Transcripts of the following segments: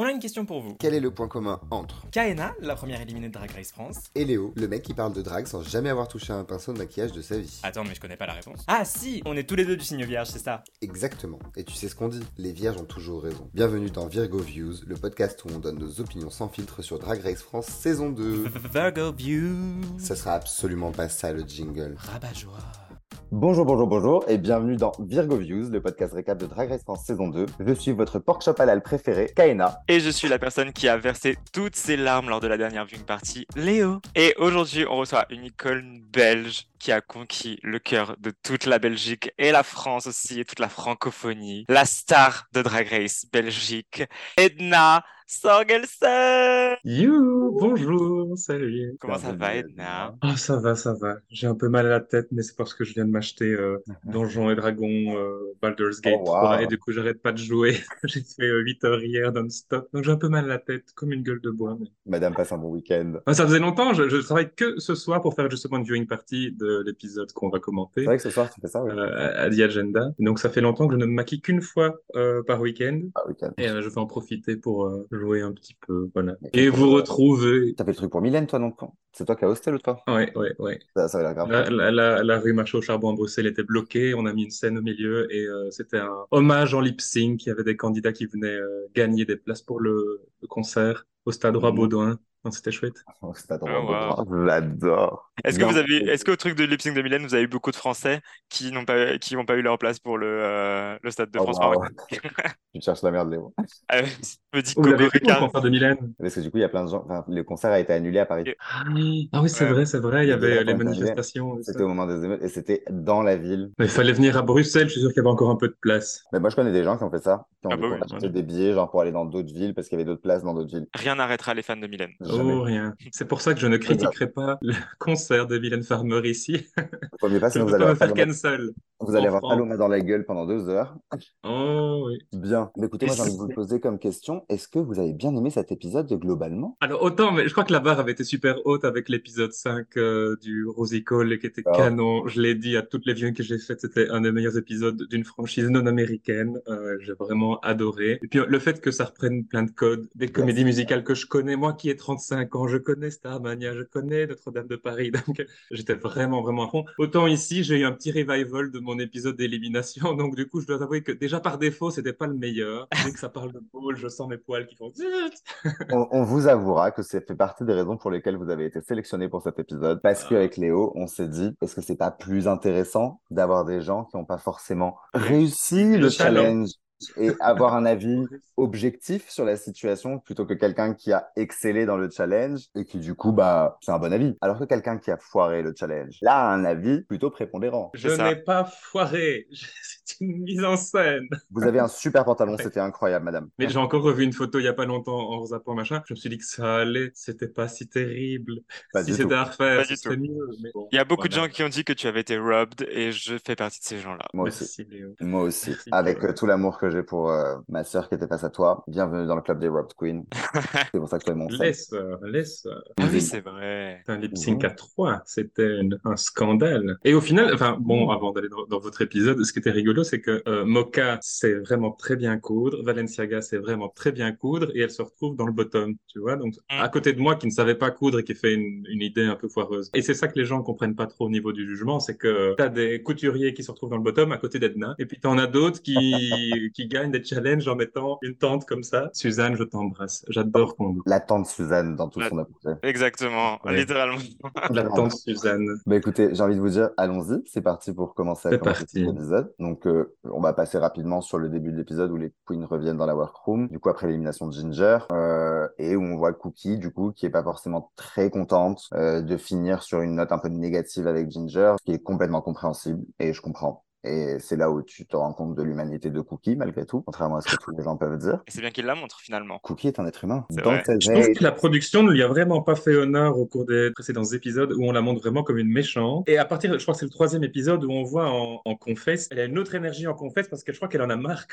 On a une question pour vous. Quel est le point commun entre Kaena, la première éliminée de Drag Race France. et Léo, le mec qui parle de drague sans jamais avoir touché un pinceau de maquillage de sa vie? Attends, mais je connais pas la réponse. Ah si, on est tous les deux du signe vierge, c'est ça. Exactement. Et tu sais ce qu'on dit, les vierges ont toujours raison. Bienvenue dans Virgo Views, le podcast où on donne nos opinions sans filtre sur Drag Race France saison 2. Virgo View. Ça sera absolument pas ça le jingle. Rabat-joie. Bonjour, bonjour, bonjour et bienvenue dans Virgo Views, le podcast récap de Drag Race France saison 2. Je suis votre pork chop halal préféré, Kaena. Et je suis la personne qui a versé toutes ses larmes lors de la dernière viewing party, Léo. Et aujourd'hui, on reçoit une icône belge qui a conquis le cœur de toute la Belgique et la France aussi, et toute la francophonie. La star de Drag Race Belgique, Edna Sorgelsen. You, bonjour, salut. Comment ça va, Edna. Ah, ça va, ça va. J'ai un peu mal à la tête, mais c'est parce que je viens de m'acheter euh, Donjons et Dragons euh, Baldur's Gate Oh, 3 wow. et du coup, j'arrête pas de jouer. J'ai fait euh, 8 heures hier non-stop, donc j'ai un peu mal à la tête, comme une gueule de bois. mais- Madame passe un bon week-end. Ah, ça faisait longtemps, je, je travaille que ce soir pour faire justement une viewing party de l'épisode qu'on va commenter. C'est vrai que ce soir tu fais ça, oui. euh, à The Agenda. Donc ça fait longtemps que je ne me maquille qu'une fois euh, par week-end Ah, week-end. et euh, je vais en profiter pour jouer un petit peu, voilà. Et vous retrouver. T'as fait le truc pour Mylène, toi, non C'est toi qui as hosté l'autre fois Ouais, ouais, ouais. Ça, ça grave. La, la, la, la rue Marché au Charbon à Bruxelles était bloquée. On a mis une scène au milieu et euh, c'était un hommage en lip sync. Il y avait des candidats qui venaient euh, gagner des places pour le, le concert au stade Roi Mhm. Baudouin. Donc, C'était chouette. Oh, c'est. Oh, wow. J'adore. Est-ce que vous avez, est-ce qu'au truc de lip de Mylène, vous avez eu beaucoup de Français qui n'ont pas, qui n'ont pas eu leur place pour le, euh, le stade de Oh, France wow. Tu cherches la merde, Léo. Euh, Petit Vous l'avez le concert de Mylène? Parce que du coup, il y a plein de gens. Enfin, le concert a été annulé à Paris. Et- Ah oui, ah oui c'est Ouais. vrai, c'est vrai. Il y avait les manifestations. C'était au moment des émeutes et c'était dans la ville. Mais il fallait venir à Bruxelles. Je suis sûr qu'il y avait encore un peu de place. Mais moi, je connais des gens qui ont fait ça, qui ont Ah bah oui, acheté des billets genre pour aller dans d'autres villes parce qu'il y avait d'autres places dans d'autres villes. Rien n'arrêtera les fans de Mylène. Jamais. Oh, rien. C'est pour ça que je ne critiquerai pas le concert de Mylène Farmer ici. Mieux pas, sinon vous allez me avoir faire Paloma, cancel. vous allez avoir. Paloma dans la gueule pendant deux heures. Oh oui. Bien. Mais écoutez, moi, j'ai envie de vous poser comme question, est-ce que vous avez bien aimé cet épisode globalement? Alors autant, mais je crois que la barre avait été super haute avec l'épisode 5 euh, du Rosie Cole qui était Ah. canon. Je l'ai dit à toutes les viewings que j'ai faites, c'était un des meilleurs épisodes d'une franchise non américaine. Euh, j'ai vraiment adoré. Et puis le fait que ça reprenne plein de codes, des comédies musicales que je connais, moi qui ai 35 ans, je connais Starmania, je connais Notre-Dame de Paris, donc j'étais vraiment vraiment à fond. Autant ici, j'ai eu un petit revival de mon épisode d'élimination, donc du coup, je dois avouer que déjà par défaut, c'était pas le meilleur. Dès que ça parle de boule, je sens mes poils qui font zut. On, on vous avouera que ça fait partie des raisons pour lesquelles vous avez été sélectionné pour cet épisode. Parce Ah. qu'avec Léo, on s'est dit, est-ce que c'est pas plus intéressant d'avoir des gens qui n'ont pas forcément réussi le challenge et avoir un avis objectif sur la situation plutôt que quelqu'un qui a excellé dans le challenge et qui du coup, bah, c'est un bon avis. Alors que quelqu'un qui a foiré le challenge, là, a un avis plutôt prépondérant. Je n'ai pas foiré. Une mise en scène. Vous avez un super pantalon, c'était incroyable, madame. Mais j'ai encore revu une photo il y a pas longtemps en zappant machin. Je me suis dit que ça allait. C'était pas si terrible. Pas si c'était à refaire, tout. mieux. Mais bon, Il y a beaucoup de gens qui ont dit que tu avais été robbed et je fais partie de ces gens-là. Moi aussi. Merci Léo. Moi aussi. Merci, Avec euh, tout l'amour que j'ai pour euh, ma sœur qui était face à toi. Bienvenue dans le club des Robbed Queen. c'est pour ça que tu es mon. Laisse, laisse. Ah oui, c'est vrai. Un lip sync à trois, c'était une- un scandale. Et au final, enfin bon, avant d'aller dans, dans votre épisode, ce qui était rigolo, c'est que euh, Mocha sait vraiment très bien coudre, Valenciaga sait vraiment très bien coudre, et elle se retrouve dans le bottom, tu vois. Donc Mm. à côté de moi qui ne savait pas coudre et qui fait une, une idée un peu foireuse. Et c'est ça que les gens comprennent pas trop au niveau du jugement, c'est que t'as des couturiers qui se retrouvent dans le bottom à côté d'Edna, et puis t'en as d'autres qui qui gagnent des challenges en mettant une tente comme ça. Suzanne, je t'embrasse. J'adore ton look. La tante Suzanne dans tout La- son apogée. Exactement, Ouais. littéralement. La tante Suzanne. Bah écoutez, j'ai envie de vous dire, allons-y, c'est parti pour commencer à commencer parti. cet épisode. Donc, on va passer rapidement sur le début de l'épisode où les queens reviennent dans la workroom, du coup après l'élimination de Ginger, euh, et où on voit Cookie, du coup, qui est pas forcément très contente euh, de finir sur une note un peu négative avec Ginger, ce qui est complètement compréhensible, et je comprends. Et c'est là où tu te rends compte de l'humanité de Cookie, malgré tout, contrairement à ce que tous les gens peuvent dire. Et c'est bien qu'il la montre finalement. Cookie est un être humain. Dans vrai. Je trouve que la production ne lui a vraiment pas fait honneur au cours des précédents épisodes où on la montre vraiment comme une méchante. Et à partir, je crois que c'est le troisième épisode où on voit en, en confesse, elle a une autre énergie en confesse parce que je crois qu'elle en a marre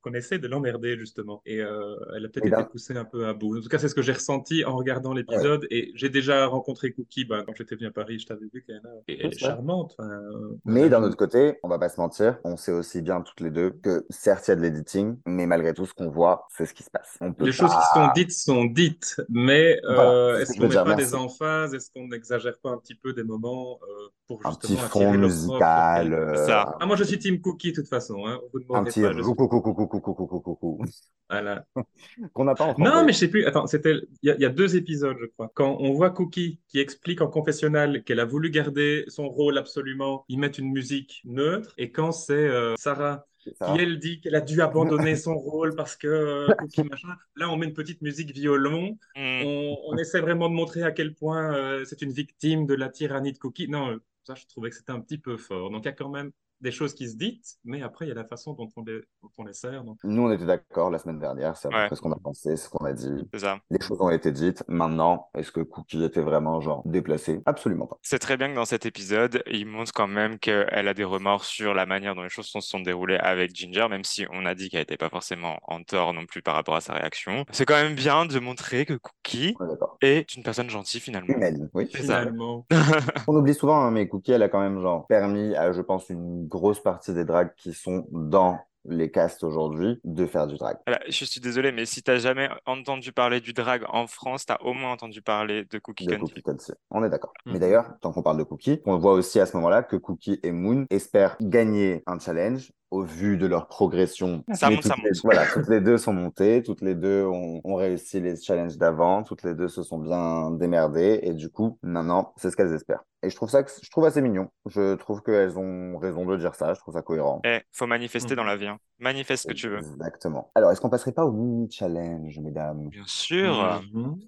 qu'on essaie de l'emmerder justement. Et euh, elle a peut-être été poussée un peu à bout. En tout cas, c'est ce que j'ai ressenti en regardant l'épisode. Et j'ai déjà rencontré Cookie ben, quand j'étais venu à Paris. Je t'avais vu qu'elle et elle est charmante. enfin, euh, Mais d'un autre côté, on va pas se mentir, on sait aussi bien toutes les deux que certes il y a de l'editing, mais malgré tout ce qu'on voit, c'est ce qui se passe. On peut Les choses qui sont dites sont dites, mais euh, Voilà, est-ce qu'on met pas merci. des emphase Est-ce qu'on n'exagère pas un petit peu des moments euh, pour un justement petit attirer fond musical, euh, Ça. Ah, moi je suis Team Cookie de toute façon. Hein. Vous un petit coucou coucou coucou coucou coucou Voilà. qu'on n'a pas en Non, mais je sais plus. Attends, c'était il y, a- il y a deux épisodes, je crois. Quand on voit Cookie qui explique en confessionnal qu'elle a voulu garder son rôle absolument, ils mettent une musique neutre. Et quand c'est euh, Sarah qui elle dit qu'elle a dû abandonner son rôle parce que euh, Cookie machin, là on met une petite musique violon. Hmm. On, on essaie vraiment de montrer à quel point euh, c'est une victime de la tyrannie de Cookie. Non, ça je trouvais que c'était un petit peu fort. Donc il y a quand même des choses qui se disent, mais après il y a la façon dont on les, dont on les sert. Donc, Nous, on était d'accord la semaine dernière, c'est Ouais. ce qu'on a pensé, ce qu'on a dit. C'est ça. Les choses ont été dites. Maintenant, est-ce que Cookie était vraiment genre déplacé? Absolument pas. C'est très bien que dans cet épisode, il montre quand même qu'elle a des remords sur la manière dont les choses se sont déroulées avec Ginger, même si on a dit qu'elle n'était pas forcément en tort non plus par rapport à sa réaction. C'est quand même bien de montrer que Cookie On est une personne gentille finalement. Humaine, oui. Finalement. On oublie souvent, hein, mais Cookie, elle a quand même genre permis à, je pense, une grosse partie des drags qui sont dans les castes aujourd'hui de faire du drag. Voilà, je suis désolé, mais si t'as jamais entendu parler du drag en France, t'as au moins entendu parler de Cookie de. Cookie Country. On est d'accord. Mhm. Mais d'ailleurs, tant qu'on parle de Cookie, on voit aussi à ce moment-là que Cookie et Moon espèrent gagner un challenge au vu de leur progression. Ça monte, ça les- monte. Voilà, toutes les deux sont montées, toutes les deux ont, ont réussi les challenges d'avant, toutes les deux se sont bien démerdées et du coup, maintenant, c'est ce qu'elles espèrent. Et je trouve ça, je trouve assez mignon. Je trouve qu'elles ont raison de dire ça. Je trouve ça cohérent. Eh, faut manifester dans la vie. hein. Manifeste ce que tu veux. Exactement. Alors, est-ce qu'on passerait pas au mini challenge, mesdames? Bien sûr.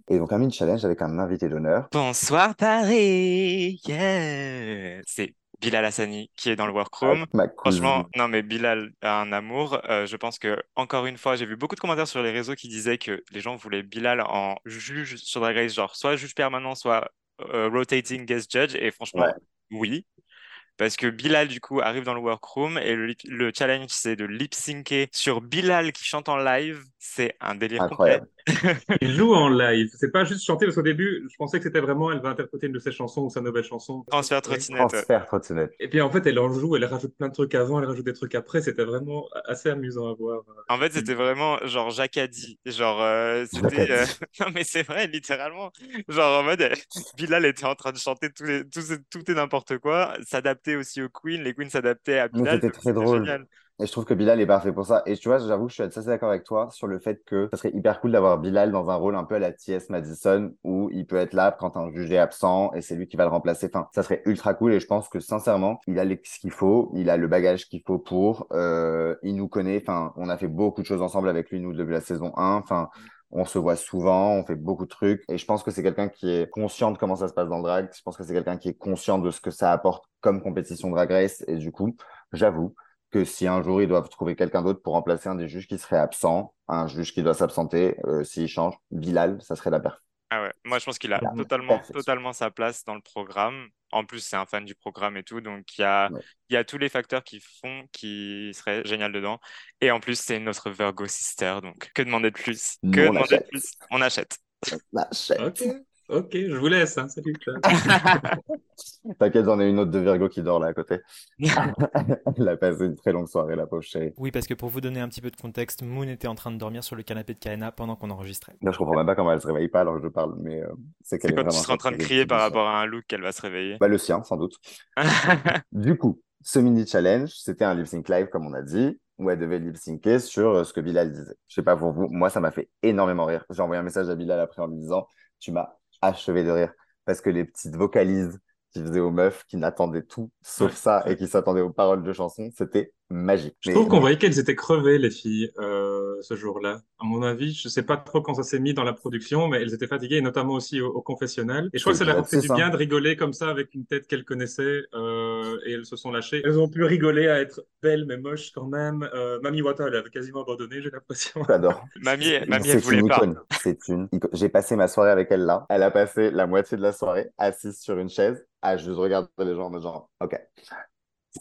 Et donc, un mini challenge avec un invité d'honneur. Bonsoir Paris. Yeah. C'est Bilal Hassani qui est dans le workroom. Franchement, non mais Bilal a un amour. Euh, je pense que encore une fois, j'ai vu beaucoup de commentaires sur les réseaux qui disaient que les gens voulaient Bilal en juge sur Drag Race, genre soit juge permanent, soit euh, rotating guest judge. Et franchement, Ouais. oui. Parce que Bilal, du coup, arrive dans le workroom et le, lip- le challenge, c'est de lip-syncer sur Bilal qui chante en live. C'est un délire Incroyable. Il joue en live. C'est pas juste chanter parce qu'au début, je pensais que c'était vraiment elle va interpréter une de ses chansons ou sa nouvelle chanson. Transfert trottinette. Transfert trottinette. Et puis en fait, elle en joue, elle rajoute plein de trucs avant, elle rajoute des trucs après. C'était vraiment assez amusant à voir. En fait, c'était vraiment genre Jacadi. Genre, euh, c'était. euh, Non, mais c'est vrai, littéralement. Genre, en mode, Bilal était en train de chanter tout, les... tout, ce- tout et n'importe quoi, s'adapter aussi aux queens, les queens s'adaptaient à Bilal. c'était très drôle. génial. Et je trouve que Bilal est parfait pour ça. Et tu vois, j'avoue que je suis assez d'accord avec toi sur le fait que ça serait hyper cool d'avoir Bilal dans un rôle un peu à la T.S. Madison où il peut être là quand un juge est absent et c'est lui qui va le remplacer. Enfin, ça serait ultra cool et je pense que sincèrement, il a ce qu'il faut, il a le bagage qu'il faut pour, euh, il nous connaît. Enfin, on a fait beaucoup de choses ensemble avec lui, nous, depuis la saison 1. Enfin, on se voit souvent, on fait beaucoup de trucs et je pense que c'est quelqu'un qui est conscient de comment ça se passe dans le drag. Je pense que c'est quelqu'un qui est conscient de ce que ça apporte comme compétition drag race et du coup, j'avoue que si un jour ils doivent trouver quelqu'un d'autre pour remplacer un des juges qui serait absent, un juge qui doit s'absenter, euh, s'il change, Bilal, ça serait la perf. Ah ouais, moi je pense qu'il a totalement, perfection. totalement sa place dans le programme. En plus, c'est un fan du programme et tout, donc il y a, Ouais. il y a tous les facteurs qui font qu'il serait génial dedans. Et en plus, c'est notre Virgo sister, donc que demander de plus? Que on demander de achète. plus? On achète. Chatte. Ok, ok, je vous laisse. Hein. Salut. T'inquiète, j'en ai une autre de Virgo qui dort là à côté. Elle a passé une très longue soirée, la pauvre chérie. Oui, parce que pour vous donner un petit peu de contexte, Moon était en train de dormir sur le canapé de Kaena pendant qu'on enregistrait. Là, je comprends même pas comment elle se réveille pas alors que je parle, mais euh, c'est qu'elle est quand tu seras en train de crier par rapport à un look qu'elle va se réveiller. Bah, le sien, sans doute. Du coup, ce mini challenge, c'était un lip sync live, comme on a dit, où elle devait lip syncer sur euh, ce que Bilal disait. Je sais pas pour vous, moi, ça m'a fait énormément rire. J'ai envoyé un message à Bilal après en lui disant, tu m'as achevé de rire. Parce que les petites vocalises qu'il faisait aux meufs, qui n'attendaient tout sauf ça et qui s'attendaient aux paroles de chansons, c'était magique. Je Mais- trouve qu'on voyait qu'elles étaient crevées, les filles, euh, ce jour-là. À mon avis, je sais pas trop quand ça s'est mis dans la production, mais elles étaient fatiguées, et notamment aussi au, au confessionnal. Et je crois que ça leur a fait C'est du bien de rigoler comme ça avec une tête qu'elles connaissaient, euh, et elles se sont lâchées. Elles ont pu rigoler à être belles mais moches quand même. Euh, Mamie Wata, elle avait quasiment abandonné, j'ai l'impression. J'adore. Mamie, mamie, C'est elle voulait une pas. icône. C'est une icône. J'ai passé ma soirée avec elle là. Elle a passé la moitié de la soirée assise sur une chaise à juste regarder les gens en mode genre, ok.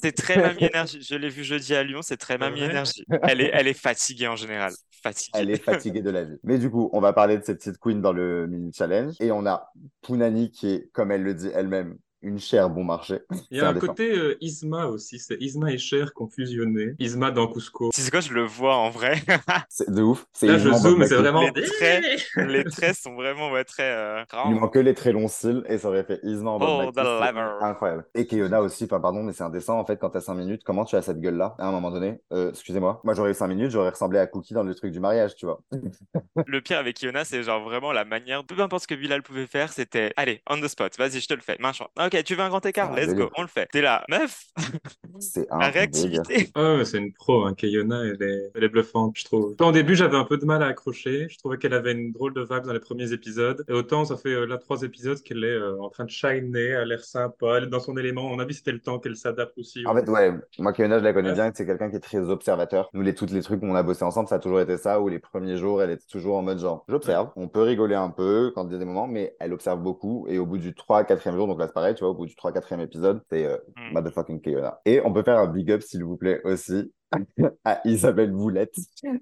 C'est très Mamie Énergie. Je l'ai vu jeudi à Lyon, c'est très Mamie Énergie. Elle est, elle est fatiguée en général. Fatiguée. Elle est fatiguée de la vie. Mais du coup, on va parler de cette petite queen dans le mini challenge. Et on a Punani qui est, comme elle le dit elle-même, une chère bon marché. Il y C'est a un côté euh, Isma aussi, c'est Isma et Cher qui ont fusionné. Isma dans Cusco. Sais quoi, je le vois en vrai. C'est de ouf. C'est Là, je zoome, c'est vraiment. Les traits, les traits sont vraiment ouais, très. euh, Il lui manquait les très longs cils et ça aurait fait Isma en Oh, c'est Incroyable. Et Keyona aussi, enfin pardon, mais c'est indécent en fait quand t'as 5 minutes, comment tu as cette gueule-là? À un moment donné Euh, Excusez-moi, moi j'aurais eu 5 minutes, j'aurais ressemblé à Cookie dans le truc du mariage, tu vois. Le pire avec Iona, c'est genre vraiment la manière, peu importe ce que Bilal pouvait faire, c'était allez, on the spot, vas-y, je te le fais, main choix. Ok, tu veux un grand écart, let's délire. go, on le fait. T'es là, meuf, C'est la un délire. réactivité. Ah ouais, c'est une pro, hein. Kayona, elle est, elle est bluffante, je trouve. Au début, j'avais un peu de mal à accrocher. Je trouvais qu'elle avait une drôle de vibe dans les premiers épisodes. Et autant, ça fait euh, là trois épisodes qu'elle est euh, en train de shiner, elle a l'air sympa, elle est dans son élément. On a vu c'était le temps qu'elle s'adapte aussi. En fait, ouais, moi, Keyona, je la connais Ouais. bien, c'est quelqu'un qui est très observateur. Nous, les, toutes les trucs où on a bossé ensemble, ça a toujours été ça, où les premiers jours, elle était toujours en mode genre, j'observe, on peut rigoler un peu quand il y a des moments, mais elle observe beaucoup. Et au bout du 3 4 jour, donc là, c'est pareil, tu vois, au bout du 3 4 épisode, c'est euh, Hmm. motherfucking Keyona. Et on peut faire un big up, s'il vous plaît, aussi à Isabelle Boulette,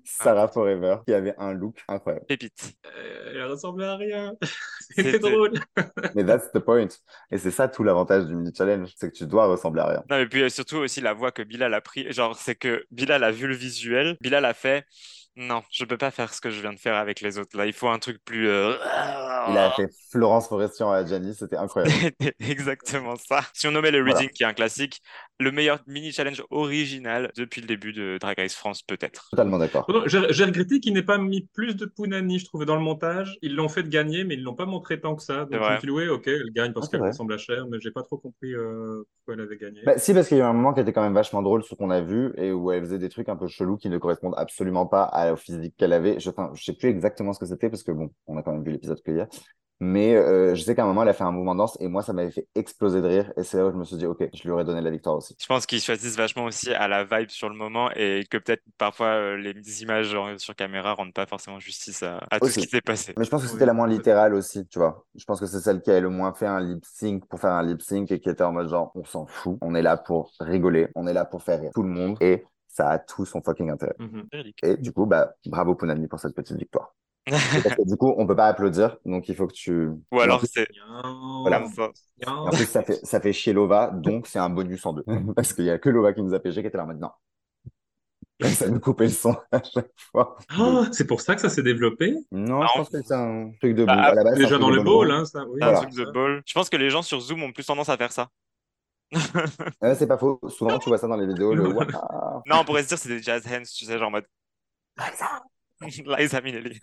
Sarah Forever, qui avait un look incroyable. Pépite. Euh, elle ressemblait à rien. C'était C'était- drôle. Mais that's the point. Et c'est ça tout l'avantage du mini challenge, c'est que tu dois ressembler à rien. Non, mais puis euh, surtout aussi la voix que Bilal a pris, genre, c'est que Bilal a vu le visuel, Bilal a fait, non, je peux pas faire ce que je viens de faire avec les autres, là, il faut un truc plus... euh, Il a fait Florence Forestier à Gianni, c'était incroyable. C'était exactement ça. Si on nommait le Voilà. reading, qui est un classique, le meilleur mini challenge original depuis le début de Drag Race France, peut-être. Totalement d'accord. Pardon, J'ai regretté qu'ils n'aient pas mis plus de Punani, je trouvais, dans le montage. Ils l'ont fait de gagner, mais ils l'ont pas montré tant que ça. Donc je vrai. me suis dit, ouais, ok, elle gagne parce Ah, qu'elle ressemble à Cher, mais j'ai pas trop compris euh, pourquoi elle avait gagné. Bah, si, parce qu'il y a eu un moment qui était quand même vachement drôle, ce qu'on a vu, et où elle faisait des trucs un peu chelous qui ne correspondent absolument pas à- au physique qu'elle avait. Je, enfin, je sais plus exactement ce que c'était, parce que bon, on a quand même vu l'épisode qu'il y a. Mais euh, je sais qu'à un moment, elle a fait un mouvement de danse, et moi, ça m'avait fait exploser de rire, et c'est là où je me suis dit, ok, je lui aurais donné la victoire aussi. Je pense qu'ils choisissent vachement aussi à la vibe sur le moment et que peut-être parfois euh, les images sur caméra rendent pas forcément justice à, à tout ce qui s'est passé. Mais je pense que Oui, c'était la moins littérale aussi, tu vois. Je pense que c'est celle qui a le moins fait un lip sync pour faire un lip sync et qui était en mode genre, on s'en fout, on est là pour rigoler, on est là pour faire rire tout le monde, et ça a tout son fucking intérêt. Mhm. Et du coup, bah, bravo Punani pour cette petite victoire. Parce que du coup, on peut pas applaudir, donc il faut que tu. Ou alors c'est Voilà. En plus, ça fait, ça fait chier Lova, donc c'est un bonus en deux. Parce qu'il y a que Lova qui nous a pêché qui était là en mode non. Ça nous coupait le son à chaque fois. Ah, c'est pour ça que ça s'est développé? Non, Ah, je on- pense que c'est un truc de boule. Bah, à la base, Déjà dans le roue. hein, ça. Oui, C'est un truc de ball. Je pense que les gens sur Zoom ont plus tendance à faire ça. C'est pas faux. Souvent, tu vois ça dans les vidéos, le. Non, on pourrait se dire c'est des jazz hands, tu sais, genre en mode. Liza Minnelli.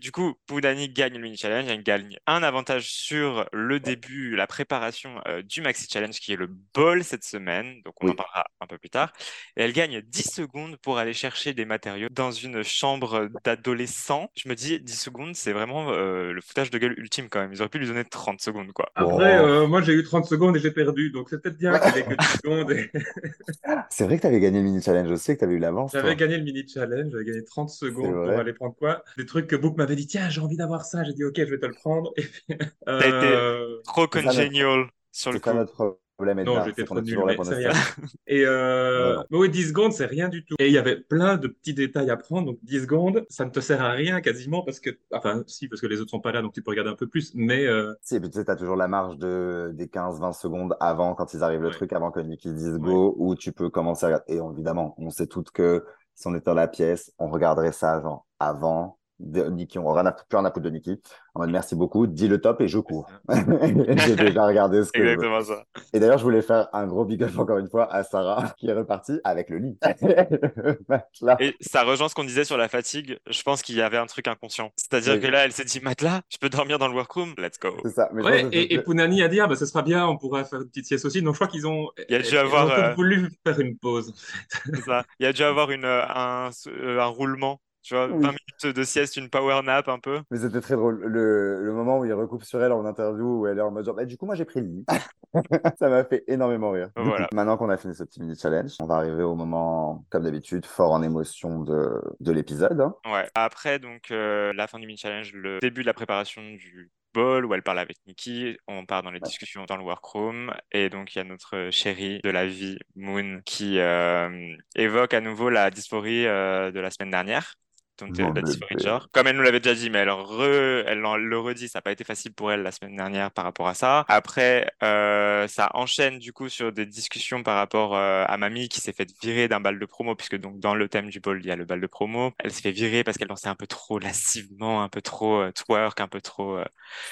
Du coup, Poudani gagne le mini challenge, elle gagne un avantage sur le début, la préparation euh, du maxi challenge qui est le ball cette semaine, donc on Oui. en parlera un peu plus tard. Et elle gagne 10 secondes pour aller chercher des matériaux dans une chambre d'adolescents. Je me dis 10 secondes, c'est vraiment euh, le foutage de gueule ultime quand même. Ils auraient pu lui donner 30 secondes quoi. Après, Oh. euh, moi j'ai eu 30 secondes et j'ai perdu, donc c'est peut-être bien qu'il ait que 10 secondes. et- C'est vrai que t'avais gagné le mini challenge aussi, que t'avais eu l'avance. J'avais gagné le mini challenge, j'avais gagné 30 secondes vrai. aller prendre quoi Des trucs que Book m'avait dit, tiens, j'ai envie d'avoir ça. J'ai dit, ok, je vais te le prendre. Et puis, été euh, Trop congenial sur le coup. notre problème, Non, j'étais trop est nul, mais c'est rien. Et euh... Voilà. mais oui, 10 secondes, c'est rien du tout. Et il y avait plein de petits détails à prendre. Donc 10 secondes, ça ne te sert à rien quasiment parce que, enfin, si, parce que les autres sont pas là, donc tu peux regarder un peu plus. Mais euh, Si, et puis tu sais, t'as toujours la marge de, des 15-20 secondes avant, quand ils arrivent le Ouais. truc, avant que Nicky dise go, où tu peux commencer à regarder. Et évidemment, on sait toutes que si on était dans la pièce, on regarderait ça, avant de Nicky. On n'aurait plus rien à foutre de Nicky. En mode, merci beaucoup, dis le top et je cours. J'ai déjà regardé ce que je. Exactement ça. Et d'ailleurs, je voulais faire un gros big up encore une fois à Sarah, qui est repartie avec le lit. Le matelas. Et ça rejoint ce qu'on disait sur la fatigue. Je pense qu'il y avait un truc inconscient. C'est-à dire Oui. que là, elle s'est dit, matelas, je peux dormir dans le workroom? Let's go. C'est ça. Mais je ouais, pense que et, et Pounani a dit, ah, bah, ce sera bien, on pourra faire une petite sieste aussi. Donc je crois qu'ils ont, Il y a dû ils avoir, ont euh, voulu faire une pause. Ça. Il y a dû avoir une, euh, un, euh, un roulement. Tu vois, Oui. 20 minutes de sieste, une power nap un peu. Mais c'était très drôle. Le, le moment où il recoupe sur elle en interview, où elle est en mode genre, Bah, du coup, moi j'ai pris le lit. ça m'a fait énormément rire. Voilà. coup, maintenant qu'on a fini ce petit mini challenge, on va arriver au moment, comme d'habitude, fort en émotion de, de l'épisode. hein. Ouais. Après, donc, euh, la fin du mini challenge, le début de la préparation du ball où elle parle avec Nikki. On part dans les discussions dans le workroom. Et donc, il y a notre chérie de la vie, Moon, qui euh, évoque à nouveau la dysphorie euh, de la semaine dernière donc dysphorie de genre. Comme elle nous l'avait déjà dit, mais elle, re- elle en- le redit, ça n'a pas été facile pour elle la semaine dernière par rapport à ça. Après, euh, ça enchaîne du coup sur des discussions par rapport euh, à Mamie qui s'est fait virer d'un bal de promo, puisque donc dans le thème du ball, il y a le bal de promo. Elle s'est fait virer parce qu'elle dansait un peu trop lascivement, un peu trop euh, twerk, un peu trop... euh,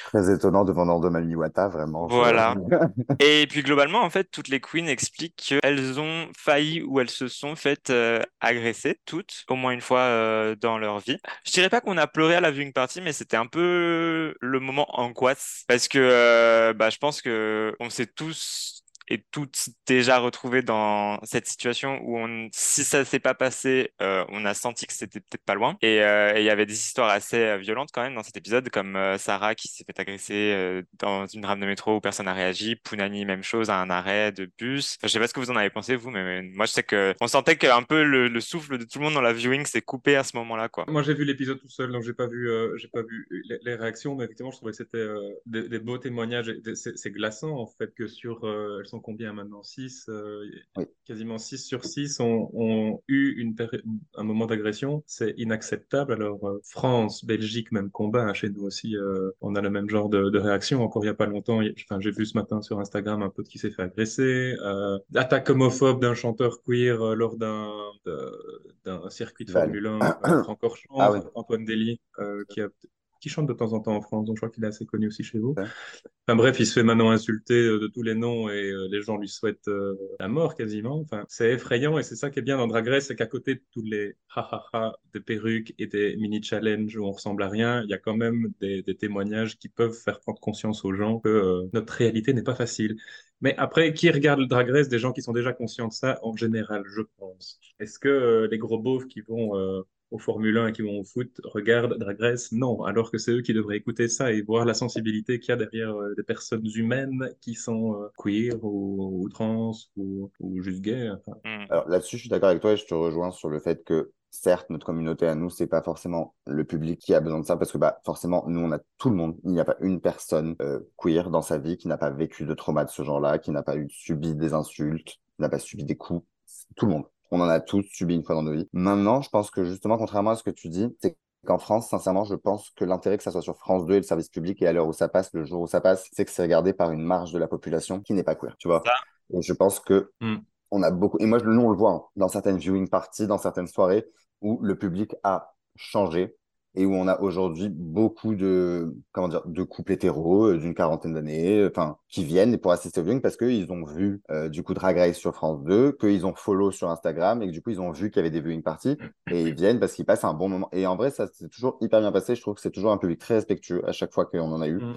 Très étonnant devant Nando Mamiwata, vraiment. je- Voilà. Et puis globalement, en fait, toutes les queens expliquent qu'elles ont failli ou elles se sont faites euh, agresser, toutes, au moins une fois euh, leur vie. Je dirais pas qu'on a pleuré à la viewing party, mais c'était un peu le moment angoisse. Parce que euh, bah, je pense que on s'est tous et toutes déjà retrouvés dans cette situation où on, si ça s'est pas passé, euh, on a senti que c'était peut-être pas loin. Et euh, il y avait des histoires assez euh, violentes quand même dans cet épisode, comme euh, Sarah qui s'est fait agresser euh, dans une rame de métro où personne n'a réagi, Punani même chose à un arrêt de bus. Enfin, je sais pas ce que vous en avez pensé vous, mais, moi je sais que on sentait qu'un peu le, le souffle de tout le monde dans la viewing s'est coupé à ce moment-là, quoi. Moi, j'ai vu l'épisode tout seul, donc j'ai pas vu, j'ai pas vu les, réactions, mais effectivement, je trouvais que c'était des, des beaux témoignages. C'est glaçant en fait que sur, elles sont combien maintenant? 6 Oui. Quasiment 6 sur 6 ont, ont eu une un moment d'agression. C'est inacceptable. Alors euh, France, Belgique, même combat. hein, chez nous aussi, euh, on a le même genre de, de réaction. Encore il y a pas longtemps, enfin, j'ai vu ce matin sur Instagram un pote qui s'est fait agresser. Euh, attaque homophobe d'un chanteur queer euh, lors d'un circuit de. Formule 1 euh, Francorchamps, Ah oui. Antoine Dely, euh, qui, a, qui chante de temps en temps en France, donc je crois qu'il est assez connu aussi chez vous. Ouais. Enfin bref, il se fait maintenant insulter euh, de tous les noms et euh, les gens lui souhaitent euh, la mort quasiment. Enfin, c'est effrayant et c'est ça qui est bien dans Drag Race, c'est qu'à côté de tous les ha-ha-ha des perruques et des mini-challenges où on ressemble à rien, il y a quand même des, des témoignages qui peuvent faire prendre conscience aux gens que euh, notre réalité n'est pas facile. Mais après, qui regarde le Drag Race? Des gens qui sont déjà conscients de ça, en général, je pense. Est-ce que euh, les gros beaufs qui vont euh, au Formule 1 et qui vont au foot regardent Drag Race Non, alors que c'est eux qui devraient écouter ça et voir la sensibilité qu'il y a derrière euh, des personnes humaines qui sont euh, queer ou, ou trans ou, ou juste gays. Enfin, Mm. Alors là-dessus, je suis d'accord avec toi et je te rejoins sur le fait que certes, notre communauté à nous, c'est pas forcément le public qui a besoin de ça parce que bah forcément, nous, on a tout le monde. Il n'y a pas une personne euh, queer dans sa vie qui n'a pas vécu de trauma de ce genre-là, qui n'a pas eu subi des insultes, qui n'a pas subi des coups. Tout le monde. On en a tous subi une fois dans nos vies. Maintenant, je pense que justement, contrairement à ce que tu dis, c'est qu'en France, sincèrement, je pense que l'intérêt que ça soit sur France 2 et le service public et à l'heure où ça passe, le jour où ça passe, c'est que c'est regardé par une marge de la population qui n'est pas queer, tu vois. Et je pense que Mm. on a beaucoup, et moi, nous, on le voit hein, dans certaines viewing parties, dans certaines soirées où le public a changé et où on a aujourd'hui beaucoup de, comment dire, de couples hétéros euh, d'une quarantaine d'années, euh, enfin, qui viennent pour assister au viewing parce qu'ils ont vu, euh, du coup, Drag Race sur France 2, qu'ils ont follow sur Instagram et que du coup, ils ont vu qu'il y avait des viewing parties et ils viennent parce qu'ils passent un bon moment. Et en vrai, ça, c'est toujours hyper bien passé. Je trouve que c'est toujours un public très respectueux à chaque fois qu'on en a eu. mm.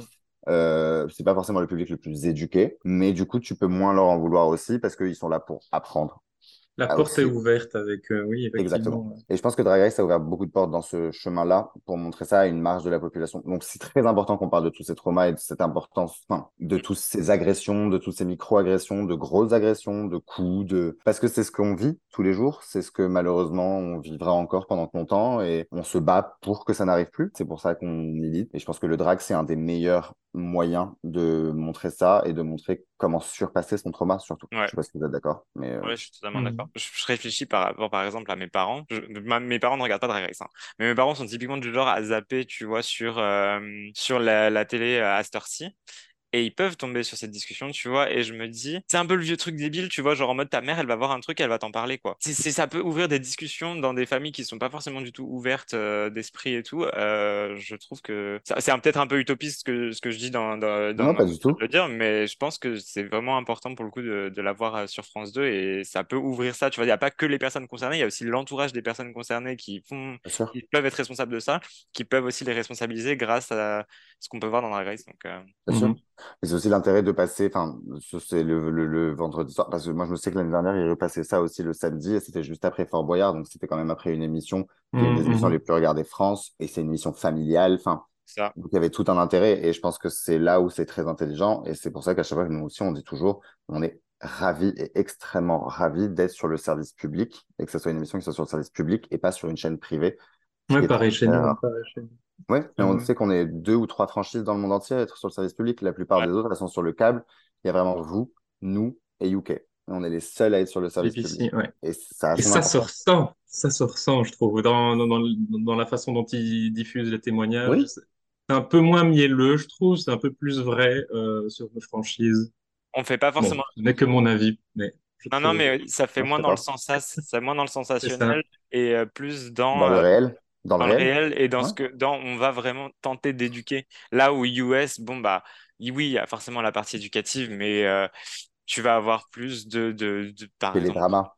Euh, c'est pas forcément le public le plus éduqué, mais du coup, tu peux moins leur en vouloir aussi parce qu'ils sont là pour apprendre. La Ah, porte aussi. est ouverte avec, euh, oui. Exactement. Et je pense que Drag Race a ouvert beaucoup de portes dans ce chemin-là pour montrer ça à une marge de la population. Donc, c'est très important qu'on parle de tous ces traumas et de cette importance, enfin, de toutes ces agressions, de toutes ces micro-agressions, de grosses agressions, de coups, de, parce que c'est ce qu'on vit tous les jours. C'est ce que malheureusement on vivra encore pendant longtemps et on se bat pour que ça n'arrive plus. C'est pour ça qu'on milite. Et je pense que le drag, c'est un des meilleurs moyens de montrer ça et de montrer comment surpasser son trauma surtout. Ouais. Je sais pas si vous êtes d'accord, mais euh, Ouais, je suis totalement d'accord. Je, je réfléchis par rapport, par exemple, à mes parents. Je- ma- mes parents ne regardent pas Drag Race, hein. Mais mes parents sont typiquement du genre à zapper, tu vois, sur, euh, sur la, la télé à cette heure-ci. Et ils peuvent tomber sur cette discussion, tu vois, et je me dis, c'est un peu le vieux truc débile, tu vois, genre en mode ta mère, elle va voir un truc, elle va t'en parler, quoi. C'est, c'est- ça peut ouvrir des discussions dans des familles qui sont pas forcément du tout ouvertes euh, d'esprit et tout. Euh, je trouve que ça- c'est un- peut-être un peu utopiste ce que, ce que je dis dans, dans, dans non, pas du tout. le dire, mais je pense que c'est vraiment important pour le coup de, de l'avoir euh, sur France 2 et ça peut ouvrir ça. Tu vois, il n'y a pas que les personnes concernées, il y a aussi l'entourage des personnes concernées qui font, peuvent être responsables de ça, qui peuvent aussi les responsabiliser grâce à ce qu'on peut voir dans Drag Race. Donc, euh, Bien sûr. Et c'est aussi l'intérêt de passer, enfin, ce- c'est le, le, le vendredi soir, parce que moi je me sais que l'année dernière, il repassait ça aussi le samedi, et c'était juste après Fort Boyard, donc c'était quand même après une émission, qui est une des Mhm. émissions les plus regardées France, et c'est une émission familiale, enfin, ça. donc il y avait tout un intérêt, et je pense que c'est là où c'est très intelligent, et c'est pour ça qu'à chaque fois que nous aussi, on dit toujours, on est ravis et extrêmement ravis d'être sur le service public, et que ce soit une émission qui soit sur le service public, et pas sur une chaîne privée. Ouais, pareil chez nous. pareil chez nous. Ouais, mais on Mhm. sait qu'on est deux ou trois franchises dans le monde entier à être sur le service public. La plupart Ouais. des autres, elles sont sur le câble. Il y a vraiment vous, nous et UK. On est les seuls à être sur le service BBC, public. ouais. Et ça Et ça se ressent, ça se ressent, je trouve, dans, dans, dans, la façon dont ils diffusent les témoignages. Oui. C'est un peu moins mielleux, je trouve, c'est un peu plus vrai euh, sur nos franchises. On fait pas Bon, forcément. ce n'est que mon avis, mais Non, non, mais ça fait moins dans le sensas, c'est moins dans le sensationnel et euh, plus dans, Dans le euh, réel. Dans le dans le réel. réel et dans ce que dans on va vraiment tenter d'éduquer. Là où US, bon bah oui, il y a forcément la partie éducative, mais euh, tu vas avoir plus de, de, de par exemple dramas.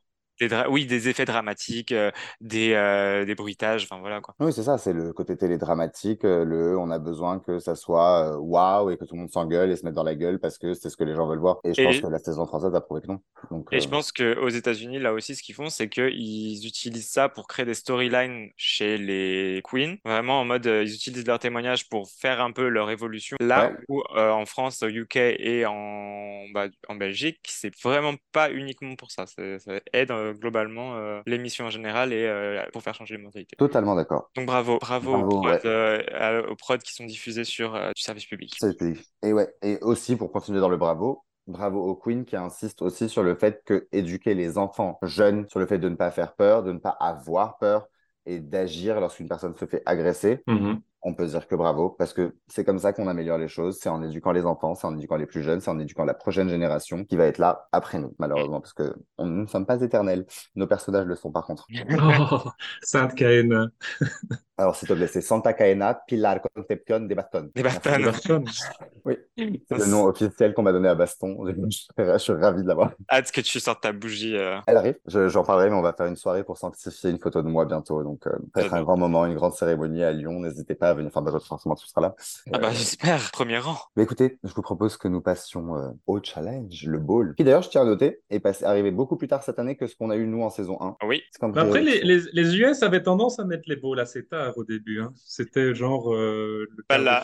Des oui des effets dramatiques, euh, des euh, des bruitages, enfin voilà quoi. Oui, c'est ça, c'est le côté télédramatique, euh, le on a besoin que ça soit waouh et que tout le monde s'engueule et se mette dans la gueule parce que c'est ce que les gens veulent voir. Et je Et- pense que la saison française a prouvé que non. Donc, Et je pense qu'aux États-Unis, là aussi, ce qu'ils font, c'est qu'ils utilisent ça pour créer des storylines chez les queens. Vraiment en mode, ils utilisent leurs témoignages pour faire un peu leur évolution. Là Ouais. où euh, en France, au UK et en, bah, en Belgique, c'est vraiment pas uniquement pour ça. Ça aide euh, globalement euh, l'émission en général et euh, pour faire changer les mentalités. totalement d'accord. Donc bravo, bravo, aux, Bravo, prods, ouais. euh, aux prods qui sont diffusés sur euh, du service public. Service public. Et ouais, et aussi pour continuer dans le bravo, bravo au Queen qui insiste aussi sur le fait que éduquer les enfants jeunes sur le fait de ne pas faire peur, de ne pas avoir peur et d'agir lorsqu'une personne se fait agresser, Mhm. On peut dire que bravo, parce que c'est comme ça qu'on améliore les choses, c'est en éduquant les enfants, c'est en éduquant les plus jeunes, c'est en éduquant la prochaine génération qui va être là après nous, malheureusement, parce que on- nous ne sommes pas éternels. Nos personnages le sont par contre. Oh, Sainte Kaena. Alors s'il te plaît, c'est Santa Caena Pilar Concepción de Baston. Des Merci. Baston. Oui, c'est le nom officiel qu'on m'a donné à Baston. Je suis, je ravi de l'avoir. Hâte que tu sortes ta bougie. euh. Elle arrive, Je- j'en parlerai, mais on va faire une soirée pour sanctifier une photo de moi bientôt. Donc, euh, ça va être un grand moment, une grande cérémonie à Lyon. N'hésitez pas à venir. Enfin, bah, forcément, tu seras là. Ah bah Euh, j'espère, premier rang. Mais écoutez, je vous propose que nous passions euh, au challenge, le ball, qui d'ailleurs, je tiens à noter, est passé, arrivé beaucoup plus tard cette année que ce qu'on a eu nous en saison 1. Oui. Après, les, les, les US avaient tendance à mettre les balls assez tard au début. hein. C'était genre euh, le Pas là.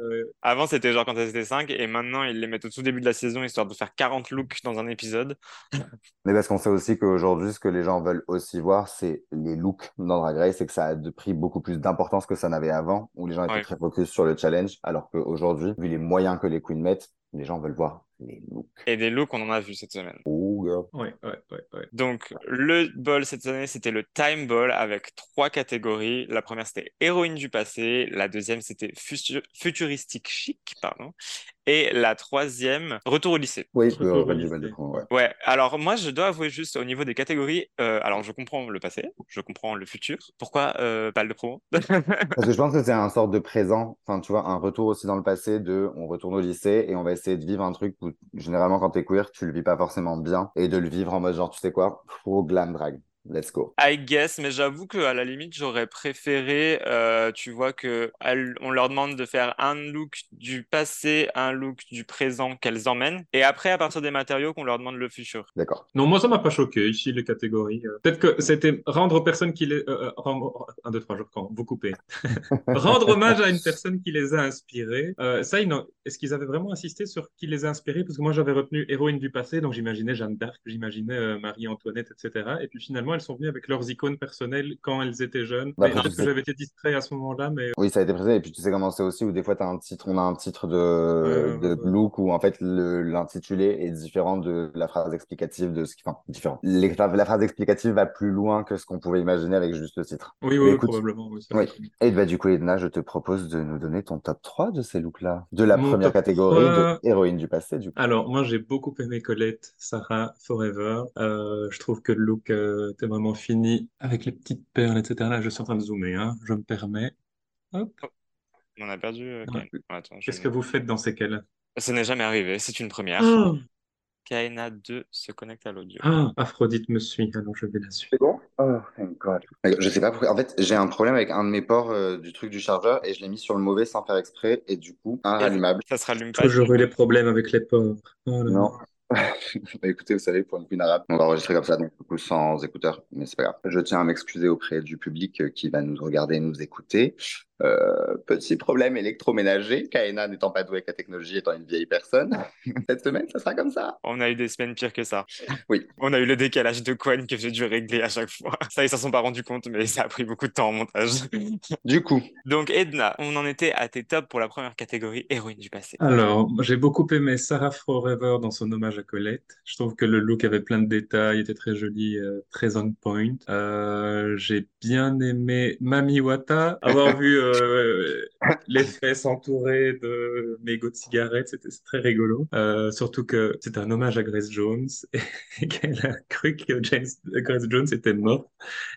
euh, Avant, c'était genre quand elles étaient 5, et maintenant, ils les mettent au tout début de la saison, histoire de faire 40 looks dans un épisode. Mais parce qu'on sait aussi qu'aujourd'hui, ce que les gens veulent aussi voir, c'est les looks dans Drag Race et que ça a de- pris beaucoup plus d'importance que ça n'avait avant, où les gens étaient Ouais. très focus sur le challenge, alors qu'aujourd'hui, vu les moyens que les queens mettent, les gens veulent voir les looks. Et des looks, on en a vu cette semaine. Oh, girl. Ouais, ouais, ouais, ouais. Donc, le ball cette année, c'était le Time Ball avec trois catégories. La première, c'était héroïne du passé. La deuxième, c'était futu- futuristique chic, pardon. Et la troisième, retour au lycée. Oui, Retour euh, au Red lycée. Coup, ouais. Ouais, alors moi, je dois avouer juste au niveau des catégories, euh, alors je comprends le passé, je comprends le futur. Pourquoi euh, pas le promo? Parce que je pense que c'est un sorte de présent, enfin, tu vois, un retour aussi dans le passé de on retourne au lycée et on va essayer de vivre un truc où, généralement, quand t'es queer, tu le vis pas forcément bien et de le vivre en mode genre, tu sais quoi, full glam drag. Let's go. I guess, mais j'avoue que à la limite, j'aurais préféré, euh, tu vois, que elles- on leur demande de faire un look du passé, un look du présent qu'elles emmènent, et après, à partir des matériaux, qu'on leur demande le futur. D'accord. Non, moi, ça m'a pas choqué ici, les catégories. Euh, Peut-être que c'était rendre aux personnes qui les. Euh, euh, rendre- un, deux, trois, je reprends. Vous coupez. rendre hommage à une personne qui les a inspirés. Euh, ça, ils est-ce qu'ils avaient vraiment insisté sur qui les a inspirés? Parce que moi, j'avais retenu héroïne du passé, donc j'imaginais Jeanne d'Arc, j'imaginais euh, Marie-Antoinette, etc. Et puis finalement, elles sont venues avec leurs icônes personnelles quand elles étaient jeunes. Bah, après, que j'avais été distrait à ce moment-là, mais Oui, ça a été présenté. Et puis, tu sais comment c'est aussi, où des fois, t'as un titre, on a un titre de, look où, en fait, l'intitulé est différent de la phrase explicative de ce qui, enfin, différent. Les- la phrase explicative va plus loin que ce qu'on pouvait imaginer avec juste le titre. oui, oui, écoute, probablement. Oui. Et bah, du coup, Edna, je te propose de nous donner ton top 3 de ces looks-là. De la Mon première catégorie 3. de héroïne du passé, du coup. Alors, moi, j'ai beaucoup aimé Colette, Sarah, Forever. Euh, je trouve que le look euh, était vraiment fini avec les petites perles, etc. Là, je suis en train de zoomer, hein, je me permets. Hop. On a perdu. euh. Attends, je- Qu'est-ce que vous faites dans ces cas-là? Ça n'est jamais arrivé, c'est une première. Ah, Kaina 2 se connecte à l'audio. ah, Aphrodite me suit, alors je vais la suivre. C'est bon? Oh, thank God. Je sais pas pourquoi. En fait, j'ai un problème avec un de mes ports euh, du truc du chargeur et je l'ai mis sur le mauvais sans faire exprès et du coup, un rallumable. Ça se rallume pas. Toujours eu les problèmes avec les porcs. Oh Non. Bah, écoutez, vous savez, pour une queen arabe, on va enregistrer comme ça, donc sans écouteurs, mais c'est pas grave. Je tiens à m'excuser auprès du public euh, qui va nous regarder et nous écouter. Euh, petit problème électroménager, Kaena n'étant pas douée avec la technologie, étant une vieille personne. Cette semaine, ça sera comme ça. On a eu des semaines pires que ça. Oui. On a eu le décalage de coin que j'ai dû régler à chaque fois. Ça, ils s'en sont pas rendus compte, mais ça a pris beaucoup de temps en montage. Du coup, Donc, Edna, on en était à tes tops pour la première catégorie héroïne du passé. Alors, j'ai beaucoup aimé Sarah Forever dans son hommage à Colette. Je trouve que le look avait plein de détails, était très joli, euh, très on point. Euh, j'ai bien aimé Mami Wata. Avoir vu euh, les fesses entourées de mégots de cigarettes, c'était très rigolo. Euh, surtout que c'était un hommage à Grace Jones et qu'elle a cru que James, Grace Jones était morte.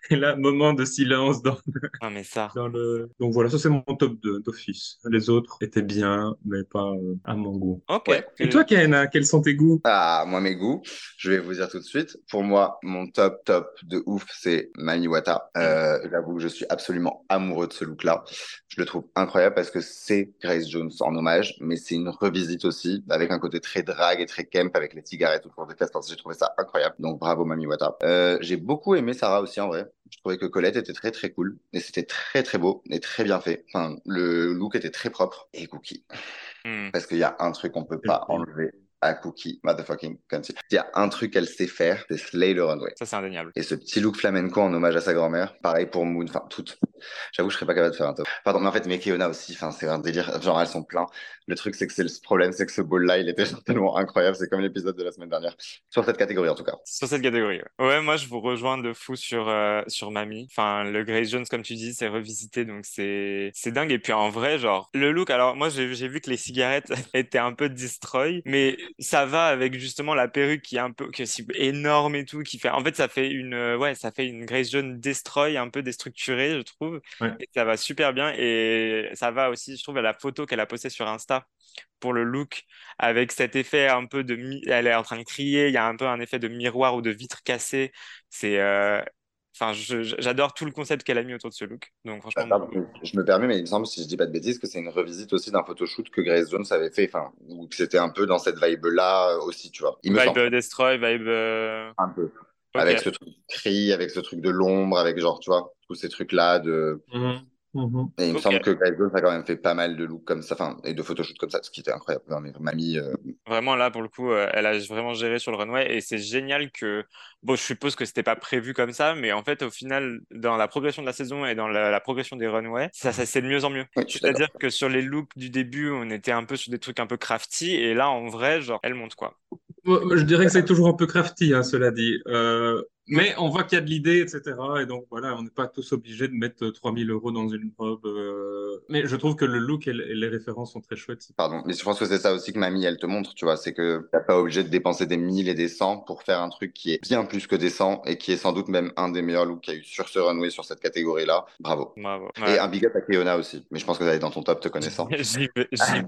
Et là, moment de silence dans Non, mais ça. dans le... Donc voilà, ça c'est mon top 2 d'office. Les autres étaient bien, mais pas euh, à mon goût. Ok. Ouais. Et toi, Kaena, quels sont tes goûts? Ah, moi, mes goûts, je vais vous dire tout de suite. Pour moi, mon top, top de ouf, c'est Mami Wata. Euh, J'avoue que je suis absolument amoureux de ce look-là. Je le trouve incroyable parce que c'est Grace Jones en hommage, mais c'est une revisite aussi, avec un côté très drague et très camp, avec les cigarettes autour des fesses. J'ai trouvé ça incroyable. Donc, bravo, Mami Wata. Euh, J'ai beaucoup aimé Sarah aussi, en vrai. Je trouvais que Colette était très, très cool. Et c'était très, très beau et très bien fait. Enfin, le look était très propre. Et Cookie. Hmm. Parce qu'il y a un truc qu'on peut pas enlever à Cookie, motherfucking country. Il y a un truc qu'elle sait faire, c'est slay le runway. Ça, c'est indéniable. Et ce petit look flamenco en hommage à sa grand-mère, pareil pour Moon, enfin toutes. J'avoue, je serais pas capable de faire un top. Pardon, mais en fait, mais Keona aussi, enfin c'est un délire, genre elles sont pleins. Le truc, c'est que c'est le problème, c'est que ce ball-là, il était tellement incroyable, c'est comme l'épisode de la semaine dernière. Sur cette catégorie en tout cas. Sur cette catégorie, ouais. Ouais, moi, je vous rejoins de fou sur, euh, sur Mamie. Enfin, le Grace Jones, comme tu dis, c'est revisité, donc c'est, c'est dingue. Et puis, en vrai, genre, le look, alors, moi, j'ai, j'ai vu que les cigarettes étaient un peu destroy, mais ça va avec justement la perruque qui est un peu, qui est énorme et tout, qui fait, en fait, ça fait une, euh, ouais, ça fait une Grace Jones destroy, un peu déstructurée, je trouve. Ouais. Et ça va super bien. Et ça va aussi, je trouve, à la photo qu'elle a postée sur Insta pour le look, avec cet effet un peu de... mi- Elle est en train de crier, il y a un peu un effet de miroir ou de vitre cassée. C'est... euh, Enfin, j'adore tout le concept qu'elle a mis autour de ce look. Donc, franchement, pardon, je me permets, mais il me semble, si je dis pas de bêtises, que c'est une revisite aussi d'un photoshoot que Grace Jones avait fait, enfin, ou que c'était un peu dans cette vibe-là euh, aussi, tu vois. Il me vibe semble. euh, Destroy, vibe... euh, Un peu. Avec ce truc de cri, avec ce truc de l'ombre, avec genre, tu vois, tous ces trucs-là de. Mhm. Et il me semble que Grace Jones a quand même fait pas mal de looks comme ça, enfin, et de photoshoots comme ça, ce qui était incroyable. Non, mais mamie, euh, Vraiment, là, pour le coup, euh, elle a vraiment géré sur le runway et c'est génial que, bon, je suppose que c'était pas prévu comme ça, mais en fait, au final, dans la progression de la saison et dans la, la progression des runways, ça, ça c'est de mieux en mieux. oui. C'est-à-dire que sur les looks du début, on était un peu sur des trucs un peu crafty et là, en vrai, genre, elle monte quoi. Je dirais que c'est toujours un peu crafty, hein, cela dit. Euh, mais on voit qu'il y a de l'idée, etc. Et donc voilà, on n'est pas tous obligés de mettre 3000 euros dans une robe. euh. Mais je trouve que le look et, et les références sont très chouettes. Pardon, mais je pense que c'est ça aussi que mamie, elle te montre, tu vois, c'est que t'es pas obligé de dépenser des 1000 et des 100 pour faire un truc qui est bien plus que des 100 et qui est sans doute même un des meilleurs looks qu'il y a eu sur ce runway, sur cette catégorie-là. Bravo. Bravo. Et un big up à Keona aussi, mais je pense que ça est dans ton top te connaissant. J'y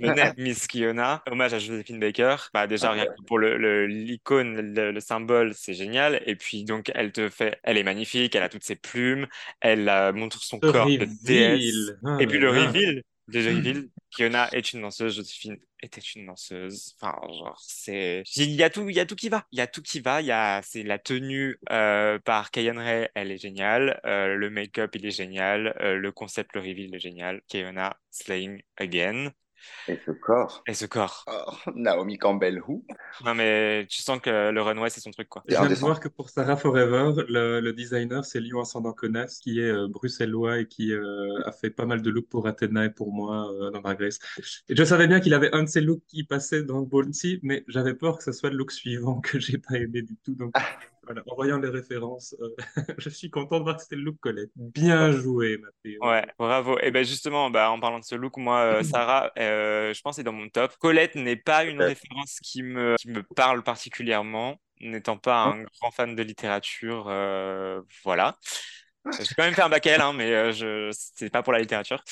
venais, Miss Kiona, hommage à Josephine Baker. Bah déjà Ah rien que pour le le- l'icône, le, le symbole, c'est génial. Et puis donc elle te fait, elle est magnifique, elle a toutes ses plumes, elle euh, montre son Le corps de déesse. reveal. Ah Et puis le reveal, le reveal, Kiona est une danseuse, Josephine était une danseuse. Enfin, genre, c'est, il y a tout, il y a tout qui va. Il y a tout qui va. Il y a, c'est la tenue euh, par Kayan Ray, elle est géniale. Euh, le make-up, il est génial. Euh, le concept, le reveal, il est génial. Kiona slaying again. Et ce corps. Et ce corps. Oh, Naomi Campbell, who? Non, mais tu sens que le runway, c'est son truc, quoi. Je viens de voir que pour Sarah Forever, le, le designer, c'est Lyon Ascendant Conas, qui est euh, bruxellois et qui euh, a fait pas mal de looks pour Athéna et pour moi euh, dans Drag Race. Et je savais bien qu'il avait un de ses looks qui passait dans Bounty, mais j'avais peur que ce soit le look suivant que j'ai pas aimé du tout. Donc voilà, en voyant les références, euh, je suis content de voir que c'était le look Colette. Bien joué, Mathéo. Ouais, bravo. Et ben justement, bah, en parlant de ce look, moi, euh, Sarah, euh, je pense c'est dans mon top. Colette n'est pas une référence qui me, qui me parle particulièrement, n'étant pas un grand fan de littérature. euh, voilà. J'ai quand même fait un bac L, hein, mais euh, je, c'est pas pour la littérature.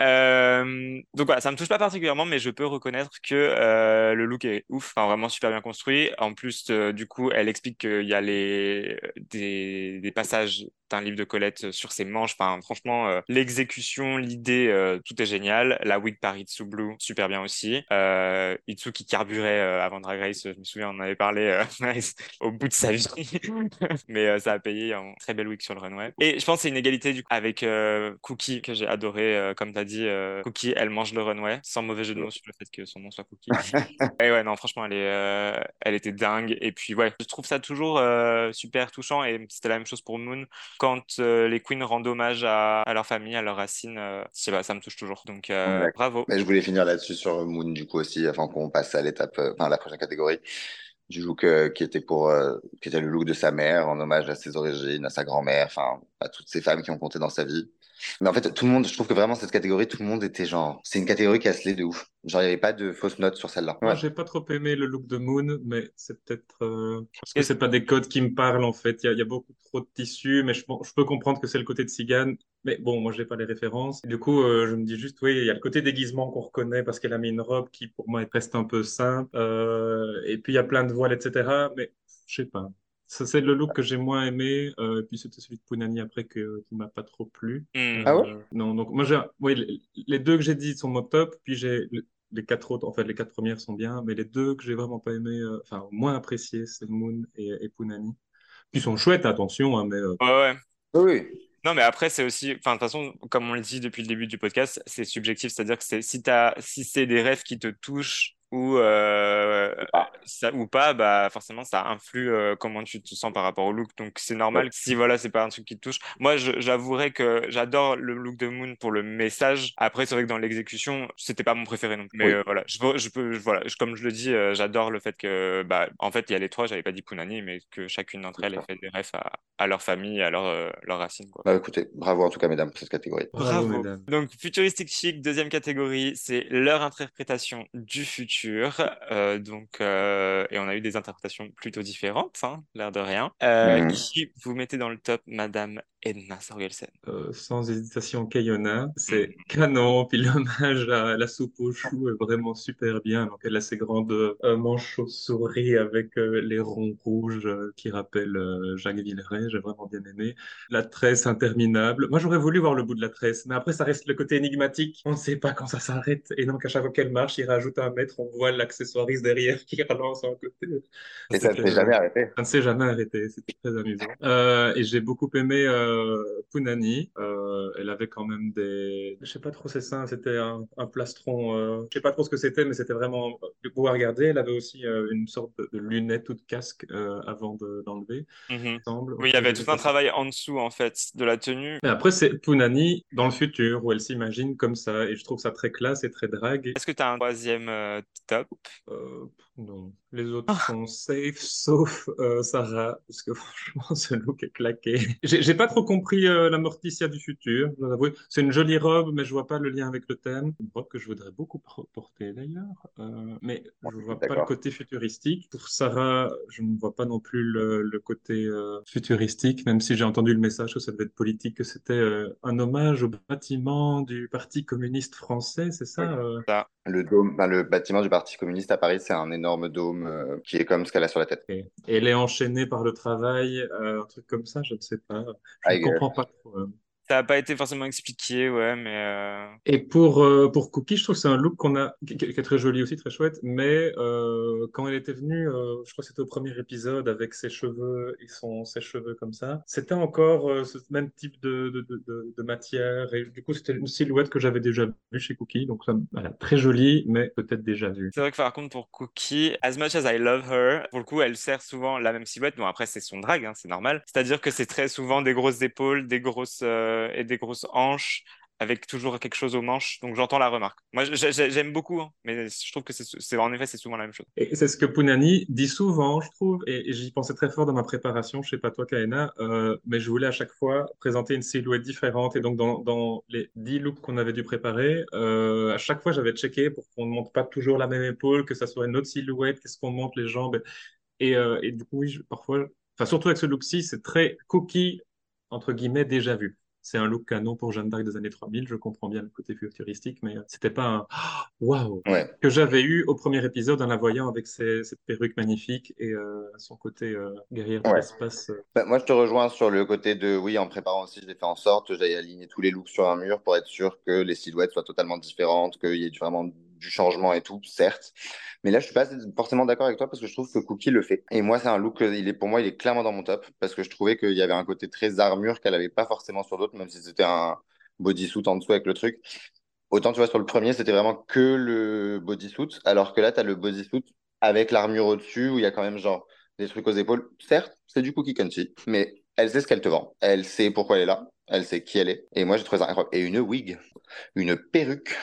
Euh, donc voilà, ça me touche pas particulièrement, mais je peux reconnaître que euh, le look est ouf, enfin, vraiment super bien construit. En plus, euh, du coup, elle explique qu'il y a les, des, des passages un livre de Colette sur ses manches. Enfin, franchement, euh, l'exécution, l'idée, euh, tout est génial. La wig par Itsu Blue, super bien aussi. Euh, Itsu qui carburait euh, avant Drag Race, je me souviens, on en avait parlé euh, au bout de sa vie. Mais euh, ça a payé un très belle wig sur le runway. Et je pense que c'est une égalité du coup, avec euh, Cookie, que j'ai adoré. euh, comme tu as dit, euh, Cookie, elle mange le runway, sans mauvais jeu de mots sur le fait que son nom soit Cookie. et ouais, non, franchement, elle, est, euh, elle était dingue. Et puis, ouais, je trouve ça toujours euh, super touchant. Et c'était la même chose pour Moon. Quand euh, les queens rendent hommage à, à leur famille, à leurs racines, euh, je sais pas, ça me touche toujours. Donc, euh, bravo. Mais je voulais finir là-dessus sur Moon, du coup, aussi, avant qu'on passe à l'étape, enfin, la prochaine catégorie. Du look euh, qui était pour, euh, qui était le look de sa mère, en hommage à ses origines, à sa grand-mère, enfin, à toutes ces femmes qui ont compté dans sa vie. Mais en fait, tout le monde, je trouve que vraiment cette catégorie, tout le monde était genre, c'est une catégorie qui a slay de ouf. Genre, il n'y avait pas de fausses notes sur celle-là. Moi, Ouais. j'ai pas trop aimé le look de Moon, mais c'est peut-être euh, parce que c'est pas des codes qui me parlent en fait. Il y a, il y a beaucoup trop de tissus, mais je, bon, je peux comprendre que c'est le côté de Cigane. Mais bon, moi, j'ai pas les références. Et du coup, euh, je me dis juste, oui, il y a le côté déguisement qu'on reconnaît parce qu'elle a mis une robe qui, pour moi, reste un peu simple. Euh, et puis, il y a plein de voiles, etc. Mais je sais pas. Ça, c'est le look que j'ai moins aimé. Euh, et puis, c'était celui de Punani après que, qui m'a pas trop plu. Hmm. Ah ouais? Euh, Non, donc moi, j'ai, oui, les, les deux que j'ai dit sont mon top, puis j'ai le- les quatre autres, en fait, les quatre premières sont bien, mais les deux que j'ai vraiment pas aimé, euh, enfin, moins apprécié, c'est Moon et, et Punani. Puis ils sont chouettes, attention, hein, mais euh, Ouais, ouais. Oui, Non, mais après, c'est aussi, enfin, de toute façon, comme on le dit depuis le début du podcast, c'est subjectif, c'est-à-dire que c'est, si t'as, si c'est des rêves qui te touchent ou, euh, ça, ou pas, bah, forcément, ça influe euh, comment tu te sens par rapport au look. Donc, c'est normal que si, voilà, c'est pas un truc qui te touche. Moi, j'avouerais que j'adore le look de Moon pour le message. Après, c'est vrai que dans l'exécution, c'était pas mon préféré non plus. Mais Oui. euh, voilà, je, peux- je peux, je- voilà, je- comme je le dis, euh, j'adore le fait que, bah, en fait, il y a les trois, j'avais pas dit Punani, mais que chacune d'entre elles ait fait des rêves à, à leur famille, à leur, euh, leurs racines, quoi. Bah écoutez, bravo en tout cas, mesdames, pour cette catégorie. bravo, mesdames. Donc, futuristique chic, deuxième catégorie, c'est leur interprétation du futur. Euh, donc, euh, et on a eu des interprétations plutôt différentes, hein, l'air de rien. Euh. Qui vous mettez dans le top, Madame Edna Sorgelsen? Euh, sans hésitation, Kayona, c'est Mhm. canon, puis l'hommage à la soupe aux choux est vraiment super bien. Donc elle a ses grandes euh, manches chauves-souris avec euh, les ronds rouges euh, qui rappellent euh, Jacques Villeray, j'ai vraiment bien aimé. La tresse interminable. Moi j'aurais voulu voir le bout de la tresse, mais après ça reste le côté énigmatique. On ne sait pas quand ça s'arrête. Et donc à chaque fois qu'elle marche, il rajoute un mètre, on voit l'accessoiriste derrière qui relance un côté. Et ça ne s'est jamais arrêté. ça ne s'est jamais arrêté, c'était très amusant. Euh, et j'ai beaucoup aimé euh, Punani. Euh, elle avait quand même des, je sais pas trop ses seins, c'était un, un plastron. Euh, je sais pas trop ce que c'était, mais c'était vraiment beau à regarder. Elle avait aussi euh, une sorte de, de lunette ou de casque euh, avant de- d'enlever, il me semble. Oui, il y avait tout un travail en dessous, en fait, de la tenue. Et après, c'est Punani dans le futur, où elle s'imagine comme ça, et je trouve ça très classe et très drague. Est-ce que tu as un troisième euh, top? Euh, non, les autres sont safe, sauf euh, Sarah, parce que franchement, ce look est claqué. J'ai pas trop compris euh, la Morticia du futur, je dois avouer. C'est une jolie robe, mais je vois pas le lien avec le thème. Une robe que je voudrais beaucoup por- porter d'ailleurs, euh, mais je vois pas le côté futuristique. Pour Sarah, je ne vois pas non plus le, le côté euh, futuristique, même si j'ai entendu le message que ça devait être politique, que c'était euh, un hommage au bâtiment du Parti communiste français, c'est ça euh? Le dôme, enfin, le bâtiment du Parti communiste à Paris, c'est un énorme dôme euh, qui est comme ce qu'elle a sur la tête. Et elle est enchaînée par le travail, euh, un truc comme ça, je ne sais pas. Je I ne comprends pas hein. Ça n'a pas été forcément expliqué, ouais, mais euh, Et pour, euh, pour Cookie, je trouve que c'est un look qu'on a, qui, qui est très joli aussi, très chouette, mais euh, quand elle était venue, je crois que c'était au premier épisode avec ses cheveux et son sèche-cheveux comme ça, c'était encore ce même type de, de, de, de- de matière, et du coup, c'était une silhouette que j'avais déjà vue chez Cookie, donc ça, voilà, très jolie, mais peut-être déjà vue. C'est vrai que par contre pour Cookie, as much as I love her, pour le coup elle sert souvent la même silhouette. Bon après c'est son drag, hein, c'est normal. C'est-à-dire que c'est très souvent des grosses épaules, des grosses euh, et des grosses hanches avec toujours quelque chose aux manches. Donc j'entends la remarque. Moi j'ai- j'ai- j'aime beaucoup, hein, mais je trouve que c'est en effet c'est souvent la même chose. Et c'est ce que Punani dit souvent, je trouve, et, j'y pensais très fort dans ma préparation, je sais pas toi, Kaena, euh, mais je voulais à chaque fois présenter une silhouette différente. Et donc, dans, les 10 looks qu'on avait dû préparer, euh, à chaque fois, j'avais checké pour qu'on ne monte pas toujours la même épaule, que ça soit une autre silhouette, qu'est-ce qu'on monte les jambes. Et, euh, du coup, oui, parfois, enfin, surtout avec ce look-ci, c'est très cookie, entre guillemets, déjà vu. C'est un look canon pour Jeanne d'Arc des années 3000. Je comprends bien le côté futuristique, mais c'était pas un waouh Ouais. que j'avais eu au premier épisode en la voyant avec ses- cette perruque magnifique et euh, son côté euh, guerrière de Ouais. l'espace. euh. Bah, moi, je te rejoins sur le côté de, oui, en préparant aussi, j'ai fait en sorte que j'aille aligner tous les looks sur un mur pour être sûr que les silhouettes soient totalement différentes, qu'il y ait vraiment du changement et tout, certes. Mais là, je suis pas forcément d'accord avec toi parce que je trouve que Cookie le fait. Et moi, c'est un look, il est, pour moi, il est clairement dans mon top parce que je trouvais qu'il y avait un côté très armure qu'elle avait pas forcément sur d'autres, même si c'était un bodysuit en dessous avec le truc. Autant, tu vois, sur le premier, c'était vraiment que le bodysuit, alors que là, tu as le bodysuit avec l'armure au-dessus où il y a quand même genre des trucs aux épaules. Certes, c'est du cookie country, mais elle sait ce qu'elle te vend. Elle sait pourquoi elle est là. Elle sait qui elle est. Et moi, j'ai trouvé ça incroyable. Et une wig, une perruque.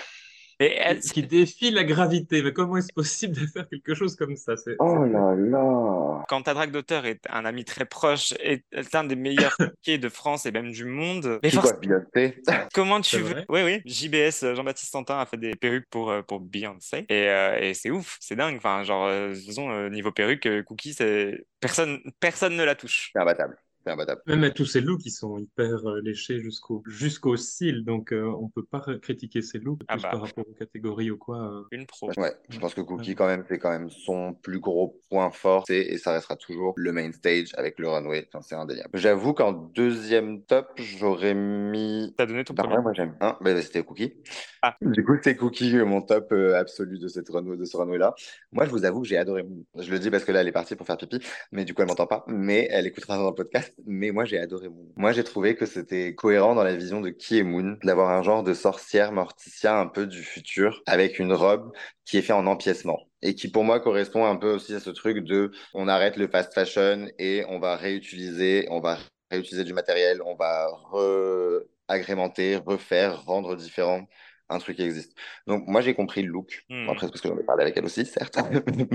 Mais elle, qui défie la gravité. Mais comment est-ce possible de faire quelque chose comme ça? C'est Oh là là. quand ta drague d'auteur est un ami très proche et est un des meilleurs quais de France et même du monde, mais Beyoncé comment tu C'est veux Oui, oui. JBS, euh, Jean-Baptiste Santin a fait des perruques pour, euh, pour Beyoncé et, euh, et c'est ouf, c'est dingue. Enfin, genre, disons, euh, niveau perruque, Cookie, c'est personne, personne ne la touche. C'est imbattable. C'est imbattable. Même à tous ces looks, ils sont hyper euh, léchés jusqu'au jusqu'au cils, donc euh, on peut pas critiquer ces looks Ah plus bah. par rapport aux catégories ou quoi. euh. Une pro. Ouais, je pense que Cookie, quand même, c'est quand même son plus gros point fort. c'est- Et ça restera toujours le main stage avec le runway. Enfin, c'est indéniable. J'avoue qu'en deuxième top, j'aurais mis. T'as donné ton Bah, ouais, moi j'aime. Hein bah, c'était Cookie. Ah. Du coup, c'est Cookie, euh, mon top euh, absolu de, cette runway, de ce runway-là. Moi, je vous avoue que j'ai adoré. Je le dis parce que là, elle est partie pour faire pipi, mais du coup, elle m'entend pas. Mais elle écoutera dans le podcast. Mais moi, j'ai adoré Moon. Moi, j'ai trouvé que c'était cohérent dans la vision de qui est Moon, d'avoir un genre de sorcière morticia un peu du futur, avec une robe qui est faite en empiècement. Et qui, pour moi, correspond un peu aussi à ce truc de on arrête le fast fashion et on va réutiliser, on va réutiliser du matériel, on va re-agrémenter, refaire, rendre différent un truc qui existe. Donc, moi, j'ai compris le look. Hmm. Après, parce que j'en ai parlé avec elle aussi, certes.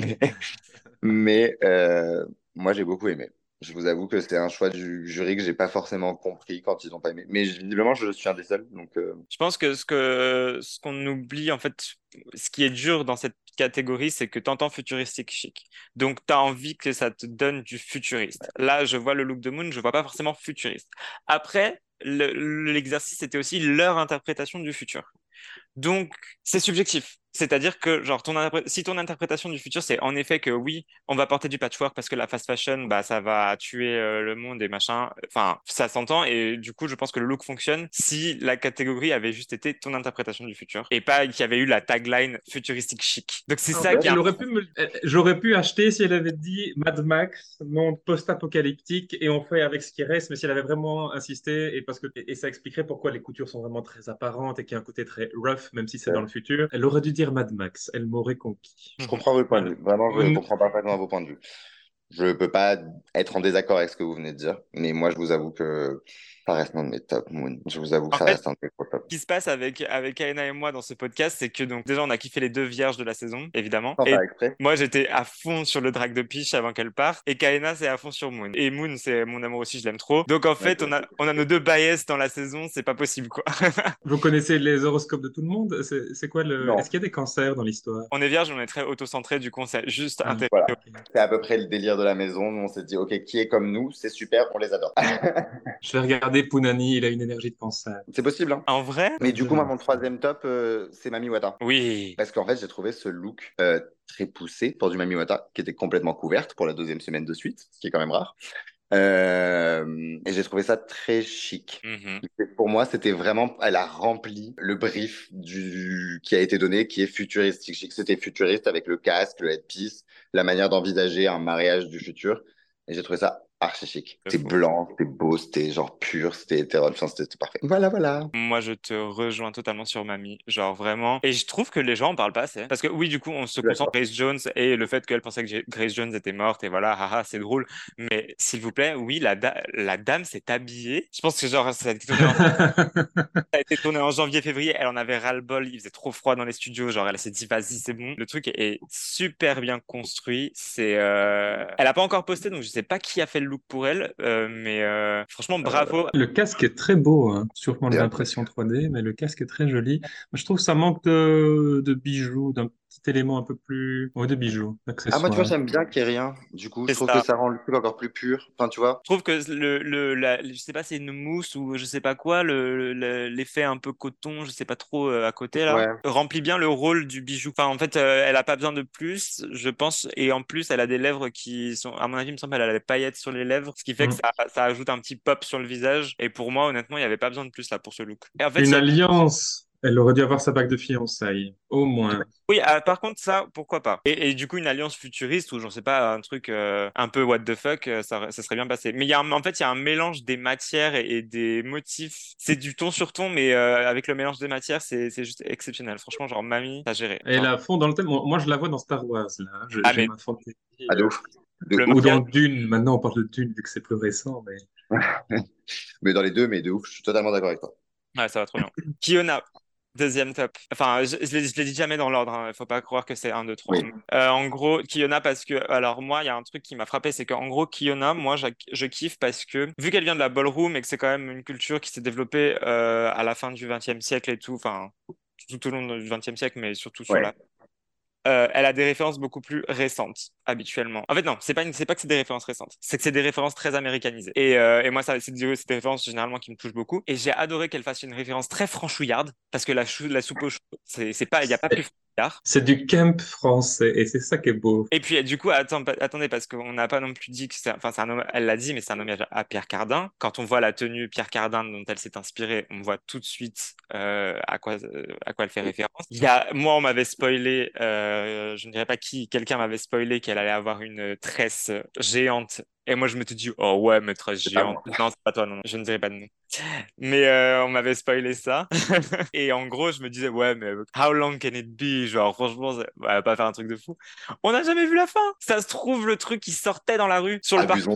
mais mais, euh, moi, j'ai beaucoup aimé. Je vous avoue que c'est un choix du jury que j'ai pas forcément compris quand ils n'ont pas aimé. Mais visiblement, je suis un des seuls. Donc, euh, Je pense que ce que ce qu'on oublie, en fait, ce qui est dur dans cette catégorie, c'est que tu entends futuristique chic. Donc, tu as envie que ça te donne du futuriste. Là, je vois le look de Moon, je vois pas forcément futuriste. Après, le- l'exercice, c'était aussi leur interprétation du futur. Donc, c'est subjectif. C'est-à-dire que, genre, ton si ton interprétation du futur, c'est en effet que oui, on va porter du patchwork parce que la fast fashion, bah, ça va tuer euh, le monde et machin. Enfin, ça s'entend et du coup, je pense que le look fonctionne si la catégorie avait juste été ton interprétation du futur et pas qu'il y avait eu la tagline futuristique chic. Donc, c'est En ça qui pu me- euh, J'aurais pu acheter si elle avait dit Mad Max, monde post-apocalyptique, et on fait avec ce qui reste, mais si elle avait vraiment insisté, et, parce que, et ça expliquerait pourquoi les coutures sont vraiment très apparentes et qu'il y a un côté très rough, même si c'est Ouais. dans le futur, elle aurait dû dire Mad Max, elle m'aurait conquis. je comprends votre point de vue. Vraiment, je Mm. comprends parfaitement vos points de vue. Je peux pas être en désaccord avec ce que vous venez de dire. Mais moi, je vous avoue que ça reste un de mes top Moon. Je vous avoue que En ça fait, reste un de mes top. Ce qui se passe avec, avec Aena et moi dans ce podcast, c'est que donc déjà on a kiffé les deux vierges de la saison, évidemment. Et moi j'étais à fond sur le drag de Peach avant qu'elle parte, et Kaena c'est à fond sur Moon. Et Moon c'est mon amour aussi, je l'aime trop. Donc en fait on a, on a nos deux bias dans la saison, c'est pas possible quoi. Vous connaissez les horoscopes de tout le monde? C'est c'est quoi le... Est-ce qu'il y a des cancers dans l'histoire? On est vierge, on est très auto-centré, du coup on s'est juste Ah, intéressé. Voilà. C'est à peu près le délire de la maison. On s'est dit, OK, qui est comme nous? C'est super, on les adore. Je vais regarder Punani, il a une énergie de cancer. c'est possible, hein? En vrai Mais du coup, moi, mon troisième top, euh, c'est Mami Wata. Oui. Parce qu'en fait, j'ai trouvé ce look euh, très poussé pour du Mami Wata, qui était complètement couverte pour la deuxième semaine de suite, ce qui est quand même rare. Euh, et j'ai trouvé ça très chic. Mhm. Pour moi, c'était vraiment, elle a rempli le brief du, qui a été donné, qui est futuristique. chic. C'était futuriste avec le casque, le headpiece, la manière d'envisager un mariage du futur. Et j'ai trouvé ça archi chic. C'est C'était blanc, c'était beau, c'était genre pur, c'était hétéro, enfin, c'était parfait. Voilà, voilà. Moi, je te rejoins totalement sur Mamie, genre vraiment. Et je trouve que les gens en parlent pas assez. Parce que oui, du coup, on se concentre sur Grace Jones et le fait qu'elle pensait que Grace Jones était morte et voilà, haha, c'est drôle. Mais s'il vous plaît, oui, la, da- la dame s'est habillée. Je pense que genre, ça a été tourné en, tourné en janvier-février. Elle en avait ras-le-bol. Il faisait trop froid dans les studios. Genre, elle s'est dit, vas-y, c'est bon. Le truc est super bien construit. C'est, euh... Elle a pas encore posté, donc je sais pas qui a fait le look pour elle. euh, mais euh, franchement, bravo. Le casque est très beau, hein. Bien. l'impression 3D, mais le casque est très joli. Je trouve que ça manque de, de bijoux, d'un petit élément un peu plus. Ouais, de bijoux, Ah, moi, tu vois, j'aime bien qu'il n'y ait rien. Du coup, je trouve ça. que ça rend le truc encore plus pur. Enfin, tu vois. Je trouve que le, le la- je sais pas, c'est une mousse ou je sais pas quoi, le, le- l'effet un peu coton, je sais pas trop euh, à côté là, Ouais. remplit bien le rôle du bijou. Enfin, en fait, euh, elle a pas besoin de plus, je pense, et en plus, elle a des lèvres qui sont, à mon avis, il me semble, elle a des paillettes sur les lèvres, ce qui fait que Mm. ça, ça ajoute un petit pop sur le visage. Et pour moi, honnêtement, il y avait pas besoin de plus là pour ce look. Et en fait, il Une alliance. Elle aurait dû avoir sa bague de fiançailles, au moins. Oui, ah, par contre, ça, pourquoi pas? Et, et du coup, une alliance futuriste ou j'en sais pas, un truc euh, un peu what the fuck, euh, ça, ça serait bien passé. Mais il y a un- en fait, il y a un mélange des matières et, et des motifs. C'est du ton sur ton, mais euh, avec le mélange des matières, c'est c'est juste exceptionnel. Franchement, genre, mamie, t'as géré. Et elle a fond dans le thème. Moi, je la vois dans Star Wars, là. Je- Ah, J'ai mais- ma fantaisie. Ah, de ouf. De Le ouf. Ou dans Dune. Maintenant, on parle de Dune, vu que c'est plus récent. Mais... Mais dans les deux, mais de ouf. Je suis totalement d'accord avec toi. Ouais, ça va trop bien. Kiona. Deuxième top. Enfin, je, je l'ai je l'ai dit jamais dans l'ordre. Hein. Faut pas croire que c'est un, deux, trois. Oui. Euh, en gros, Kiona parce que, alors moi, il y a un truc qui m'a frappé, c'est qu'en gros, Kiona, moi, je, je kiffe parce que vu qu'elle vient de la ballroom et que c'est quand même une culture qui s'est développée euh, à la fin du XXe siècle et tout, enfin tout au long du XXe siècle, mais surtout sur Ouais. la euh, elle a des références beaucoup plus récentes habituellement. En fait, non, c'est pas, c'est pas que c'est des références récentes, c'est que c'est des références très américanisées. Et, euh, et moi, ça, c'est des, références généralement qui me touchent beaucoup. Et j'ai adoré qu'elle fasse une référence très franchouillarde, parce que la, soupe au chou, c'est pas, il y a pas plus. C'est du camp français, et c'est ça qui est beau. Et puis, du coup, attends, attendez, parce qu'on n'a pas non plus dit que c'est, enfin, c'est un homme- elle l'a dit, mais c'est un hommage à Pierre Cardin. Quand on voit la tenue Pierre Cardin dont elle s'est inspirée, on voit tout de suite euh, à quoi, euh, à quoi elle fait référence. Il y a, moi, on m'avait spoilé, euh, je ne dirais pas qui, quelqu'un m'avait spoilé qu'elle allait avoir une tresse géante. Et moi, je me suis dit, oh ouais, mais tresse C'est pas géante. Non, c'est pas toi, non, non, je ne dirais pas de nom. Mais euh, on m'avait spoilé ça. et en gros, je me disais, ouais, mais how long can it be? Genre, franchement, ça- elle va pas faire un truc de fou. On n'a jamais vu la fin. Ça se trouve, le truc qui sortait dans la rue, sur le parking.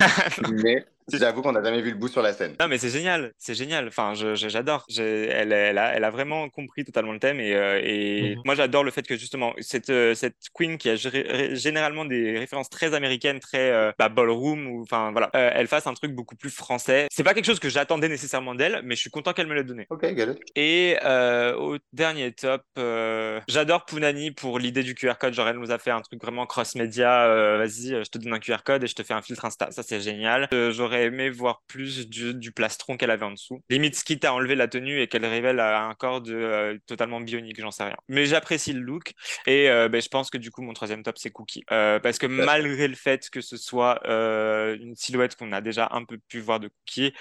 Abusons j'avoue qu'on n'a jamais vu le bout sur la scène. Non, mais c'est génial, c'est génial. Enfin, je- je- j'adore. J'ai- Elle, elle, a, elle a vraiment compris totalement le thème et, euh, et Mhm. moi j'adore le fait que justement cette, euh, cette queen qui a géré- généralement des références très américaines, très euh, bah, ballroom ou enfin voilà, euh, elle fasse un truc beaucoup plus français. C'est pas quelque chose que j'attendais nécessairement d'elle, mais je suis content qu'elle me l'ait donné. Ok, get it. Et euh, au dernier top, euh, j'adore Pounani pour l'idée du QR code. Genre, elle nous a fait un truc vraiment cross-média. euh, Vas-y, je te donne un QR code et je te fais un filtre Insta. Ça, c'est génial. Euh, J'aurais aimé voir plus du, du plastron qu'elle avait en dessous. Limite, quitte à enlever la tenue et qu'elle révèle un corps de, euh, totalement bionique, j'en sais rien. Mais j'apprécie le look. Et euh, ben, je pense que du coup, mon troisième top, c'est Cookie. Euh, parce que malgré le fait que ce soit une silhouette qu'on a déjà un peu pu voir de Cookie,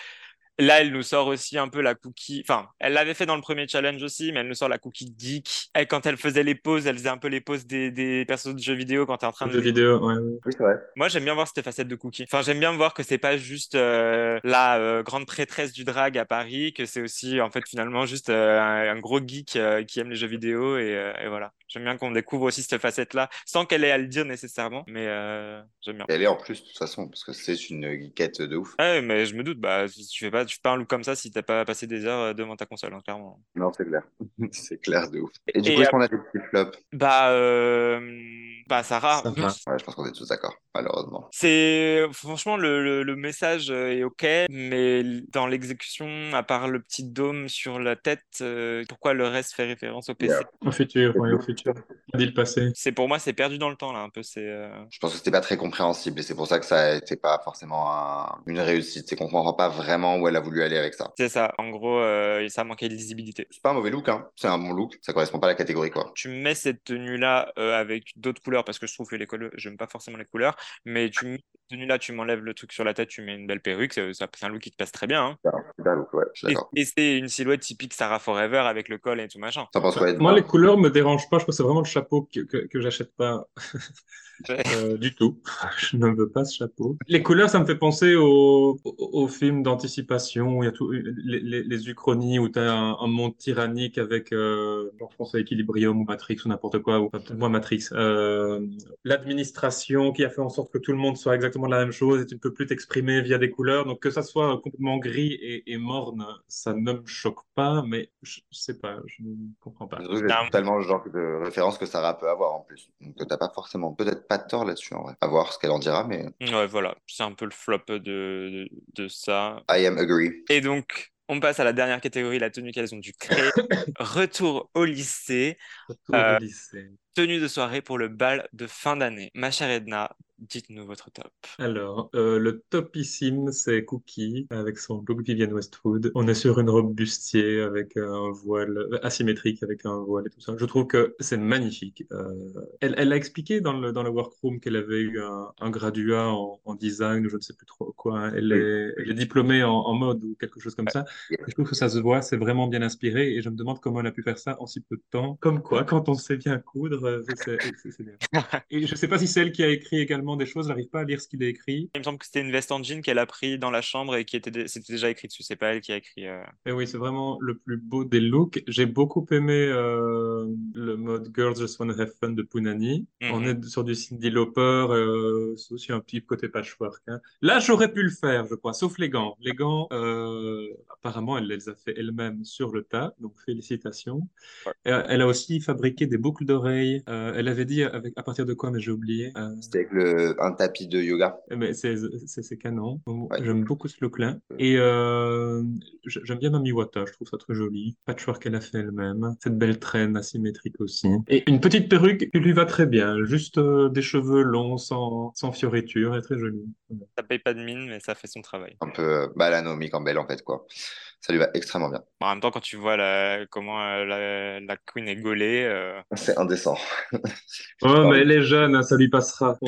Là, elle nous sort aussi un peu la cookie. Enfin, elle l'avait fait dans le premier challenge aussi, mais elle nous sort la cookie geek. Et quand elle faisait les pauses, elle faisait un peu les pauses des, des persos de jeux vidéo quand t'es en train de. Jeux vidéo, ouais. ouais. Oui, c'est vrai. Moi, j'aime bien voir cette facette de cookie. Enfin, j'aime bien voir que c'est pas juste euh, la euh, grande prêtresse du drag à Paris, que c'est aussi, en fait, finalement, juste euh, un, un gros geek euh, qui aime les jeux vidéo. Et, euh, et voilà. J'aime bien qu'on découvre aussi cette facette-là, sans qu'elle ait à le dire nécessairement, mais euh, j'aime bien. Elle est en plus, de toute façon, parce que c'est une geekette de ouf. Ouais, mais je me doute, bah, tu fais pas, tu fais pas un look comme ça si t'as pas passé des heures euh, devant ta console, hein, clairement. Non, c'est clair. c'est clair de ouf. Et du Et, coup, est-ce qu'on a des petits flops? Bah, euh, bah Sarah. Ouais, je pense qu'on est tous d'accord, malheureusement. c'est franchement le, le, le message euh, est ok, mais dans l'exécution, à part le petit dôme sur la tête, euh, pourquoi le reste fait référence au PC? Yeah. Au futur, ouais, au futur. Dit le passé. C'est pour moi, c'est perdu dans le temps là, un peu. C'est euh, Je pense que c'était pas très compréhensible et c'est pour ça que ça n'était pas forcément un- une réussite. C'est qu'on comprend pas vraiment où elle a voulu aller avec ça. c'est ça. En gros, euh, ça manquait de lisibilité. C'est pas un mauvais look, hein. C'est un bon look. Ça correspond pas à la catégorie, quoi. Tu mets cette tenue-là euh, avec d'autres couleurs parce que je trouve que les couleurs, j'aime pas forcément les couleurs, mais tu mets cette tenue-là, tu m'enlèves le truc sur la tête, tu mets une belle perruque, c'est ça- c'est un look qui te passe très bien. hein. Super look, ouais. Je suis Et, d'accord. et c'est une silhouette typique Sarah Forever avec le col et tout machin. Moi, les couleurs me dérangent pas. Je que c'est vraiment le chapeau que, que, que j'achète pas euh, du tout. Je ne veux pas ce chapeau. Les couleurs, ça me fait penser au, au, au film d'anticipation où il y a tout, les, les, les uchronies où tu as un, un monde tyrannique avec, euh, genre, je pense à Equilibrium ou Matrix ou n'importe quoi, ou enfin, peut-être moins Matrix. Euh, L'administration qui a fait en sorte que tout le monde soit exactement la même chose et tu ne peux plus t'exprimer via des couleurs. Donc que ça soit complètement gris et, et morne, ça ne me choque pas, mais je, je sais pas, je ne comprends pas. C'est totalement le genre de référence que Sarah peut avoir en plus. Donc t'as pas forcément, peut-être pas de tort là-dessus en vrai. À voir ce qu'elle en dira, mais Ouais, voilà, c'est un peu le flop de, de, de ça. I am agree. Et donc, On passe à la dernière catégorie, la tenue qu'elles ont dû créer. Retour au lycée, Retour Euh, au lycée. tenue de soirée pour le bal de fin d'année. Ma chère Edna, dites-nous votre top. Alors, euh, le topissime, c'est Cookie avec son look Vivienne Westwood. On est sur une robe bustier avec un voile euh, asymétrique, avec un voile et tout ça. Je trouve que c'est magnifique. Euh, elle, elle a expliqué dans le, dans le workroom qu'elle avait eu un, un graduat en, en design ou je ne sais plus trop quoi. Elle, est, elle est diplômée en, en mode ou quelque chose comme ça. Et je trouve que ça se voit, c'est vraiment bien inspiré et je me demande comment elle a pu faire ça en si peu de temps. Comme quoi, quand on sait bien coudre, euh, c'est bien. Et je ne sais pas si c'est elle qui a écrit également des choses, j'arrive pas à lire ce qu'il a écrit. Il me semble que c'était une veste en jean qu'elle a pris dans la chambre et qui était c'était déjà écrit dessus. C'est pas elle qui a écrit. euh, Et oui, c'est vraiment le plus beau des looks. J'ai beaucoup aimé euh, le mode Girls Just Wanna Have Fun de Punani. Mhm. On est sur du Cyndi Lauper, euh, c'est aussi un petit côté patchwork. hein. Là, j'aurais pu le faire, je crois, sauf les gants. Les gants, euh, apparemment, elle les a fait elle-même sur le tas, donc félicitations. Ouais. Elle a aussi fabriqué des boucles d'oreilles. Euh, elle avait dit avec, à partir de quoi, mais j'ai oublié. Euh, C'était avec le, un tapis de yoga. mais c'est c'est- canon. Ouais. J'aime beaucoup ce look-là. Et euh, j'aime bien Mami Wata, je trouve ça très joli. Patchwork qu'elle a fait elle-même. Cette belle traîne asymétrique aussi. Et une petite perruque qui lui va très bien. Juste euh, des cheveux longs, sans, sans fioriture, et très jolie. Ça paye pas de mine, mais ça fait son travail. Un peu, euh, la Naomi Campbell, en fait, quoi. Ça lui va extrêmement bien. En même temps, quand tu vois la- comment euh, la, la queen est gaulée, euh, C'est indécent. Oh, mais elle est jeune, hein, ça lui passera. Et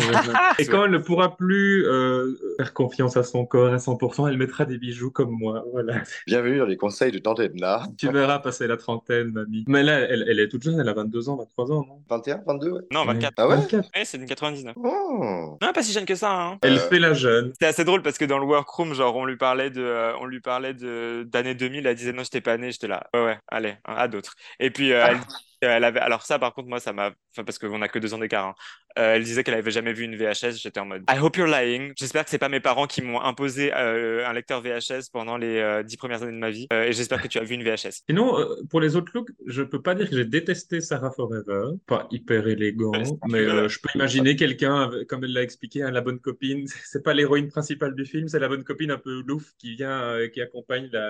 Ouais. quand elle ne pourra plus euh, faire confiance à son corps à 100%, elle mettra des bijoux comme moi. Voilà. Bienvenue dans les conseils de Tante Edna. Tu verras passer la trentaine, mamie. Mais là, elle, elle est toute jeune, elle a 22 ans, 23 ans, non? 21, 22, ouais. non, 24. Ah ouais? 24. Ouais, c'est une 99. Oh. Non, pas si jeune que ça. Hein. Elle Euh, fait la jeune. C'était assez drôle parce que dans le workroom, genre, on lui parlait de, euh, on lui parlait de d'année 2000. Elle disait non, j'étais pas né. J'étais là. Ouais, ouais, allez, hein, à d'autres. Et puis euh, elle avait. Alors ça, par contre, moi, ça m'a. Enfin, parce qu'on a que deux ans d'écart. hein. Euh, elle disait qu'elle avait jamais vu une VHS. J'étais en mode. I hope you're lying. J'espère que c'est pas mes parents qui m'ont imposé euh, un lecteur VHS pendant les euh, dix premières années de ma vie. Euh, et j'espère que tu as vu une VHS. Sinon, euh, pour les autres looks, je peux pas dire que j'ai détesté Sarah Forever. Pas hyper élégant, Ouais, mais euh, je peux imaginer quelqu'un, comme elle l'a expliqué, hein, la bonne copine. C'est pas l'héroïne principale du film, c'est la bonne copine un peu loufe qui vient, euh, qui accompagne la,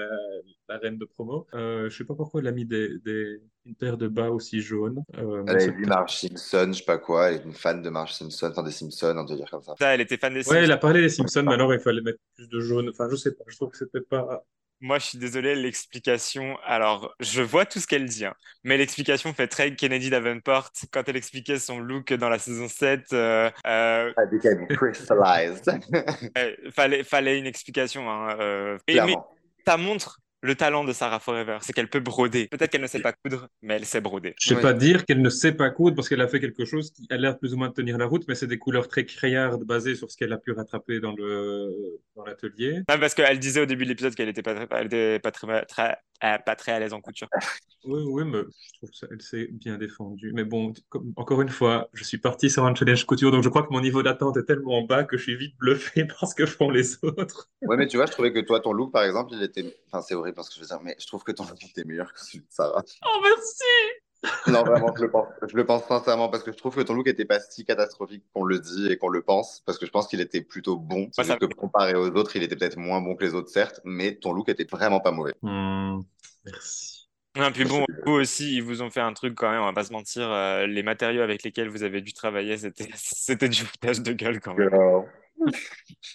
la reine de promo. Euh, je sais pas pourquoi elle a mis des, des- une paire de bas aussi jaunes. Euh, Elle avait vu Marge Simpson, je sais pas quoi, elle est une fan de Marge Simpson, enfin des Simpsons, un délire comme ça. Ça, elle était fan des Ouais, Sims. elle a parlé des Simpsons, mais alors il fallait mettre plus de jaune. Enfin, je sais pas, je trouve que c'était pas. Moi, je suis désolé, l'explication. Alors, je vois tout ce qu'elle dit, hein, mais l'explication fait très Kennedy Davenport quand elle expliquait son look dans la saison 7. Euh, euh, I became crystallized. euh, fallait, fallait une explication. Hein, euh. Et- mais Clairement. ça montre le talent de Sarah Forever, c'est qu'elle peut broder. Peut-être qu'elle ne sait pas coudre, mais elle sait broder. Je sais Oui. pas dire qu'elle ne sait pas coudre parce qu'elle a fait quelque chose qui a l'air plus ou moins de tenir la route, mais c'est des couleurs très criardes basées sur ce qu'elle a pu rattraper dans le dans l'atelier. Même parce qu'elle disait au début de l'épisode qu'elle était pas très, elle était pas très, très- euh, pas très à l'aise en couture. Oui, oui, mais je trouve qu'elle s'est bien défendue. Mais bon, comme- encore une fois, je suis parti sur un challenge couture, donc je crois que mon niveau d'attente est tellement bas que je suis vite bluffé par ce que font les autres. Ouais, mais tu vois, je trouvais que toi, ton look, par exemple, il était. Enfin, c'est horrible parce que je veux dire, mais je trouve que ton look était meilleur que celui de Sarah. Oh, merci! Non, vraiment, je le pense. Je le pense sincèrement parce que je trouve que ton look était pas si catastrophique qu'on le dit et qu'on le pense. Parce que je pense qu'il était plutôt bon. Juste que comparé aux autres, il était peut-être moins bon que les autres, certes, mais ton look était vraiment pas mauvais. Hmm, merci. Et puis bon, vous aussi, ils vous ont fait un truc quand même, on va pas se mentir, euh, les matériaux avec lesquels vous avez dû travailler, c'était c'était du foutage de gueule quand même.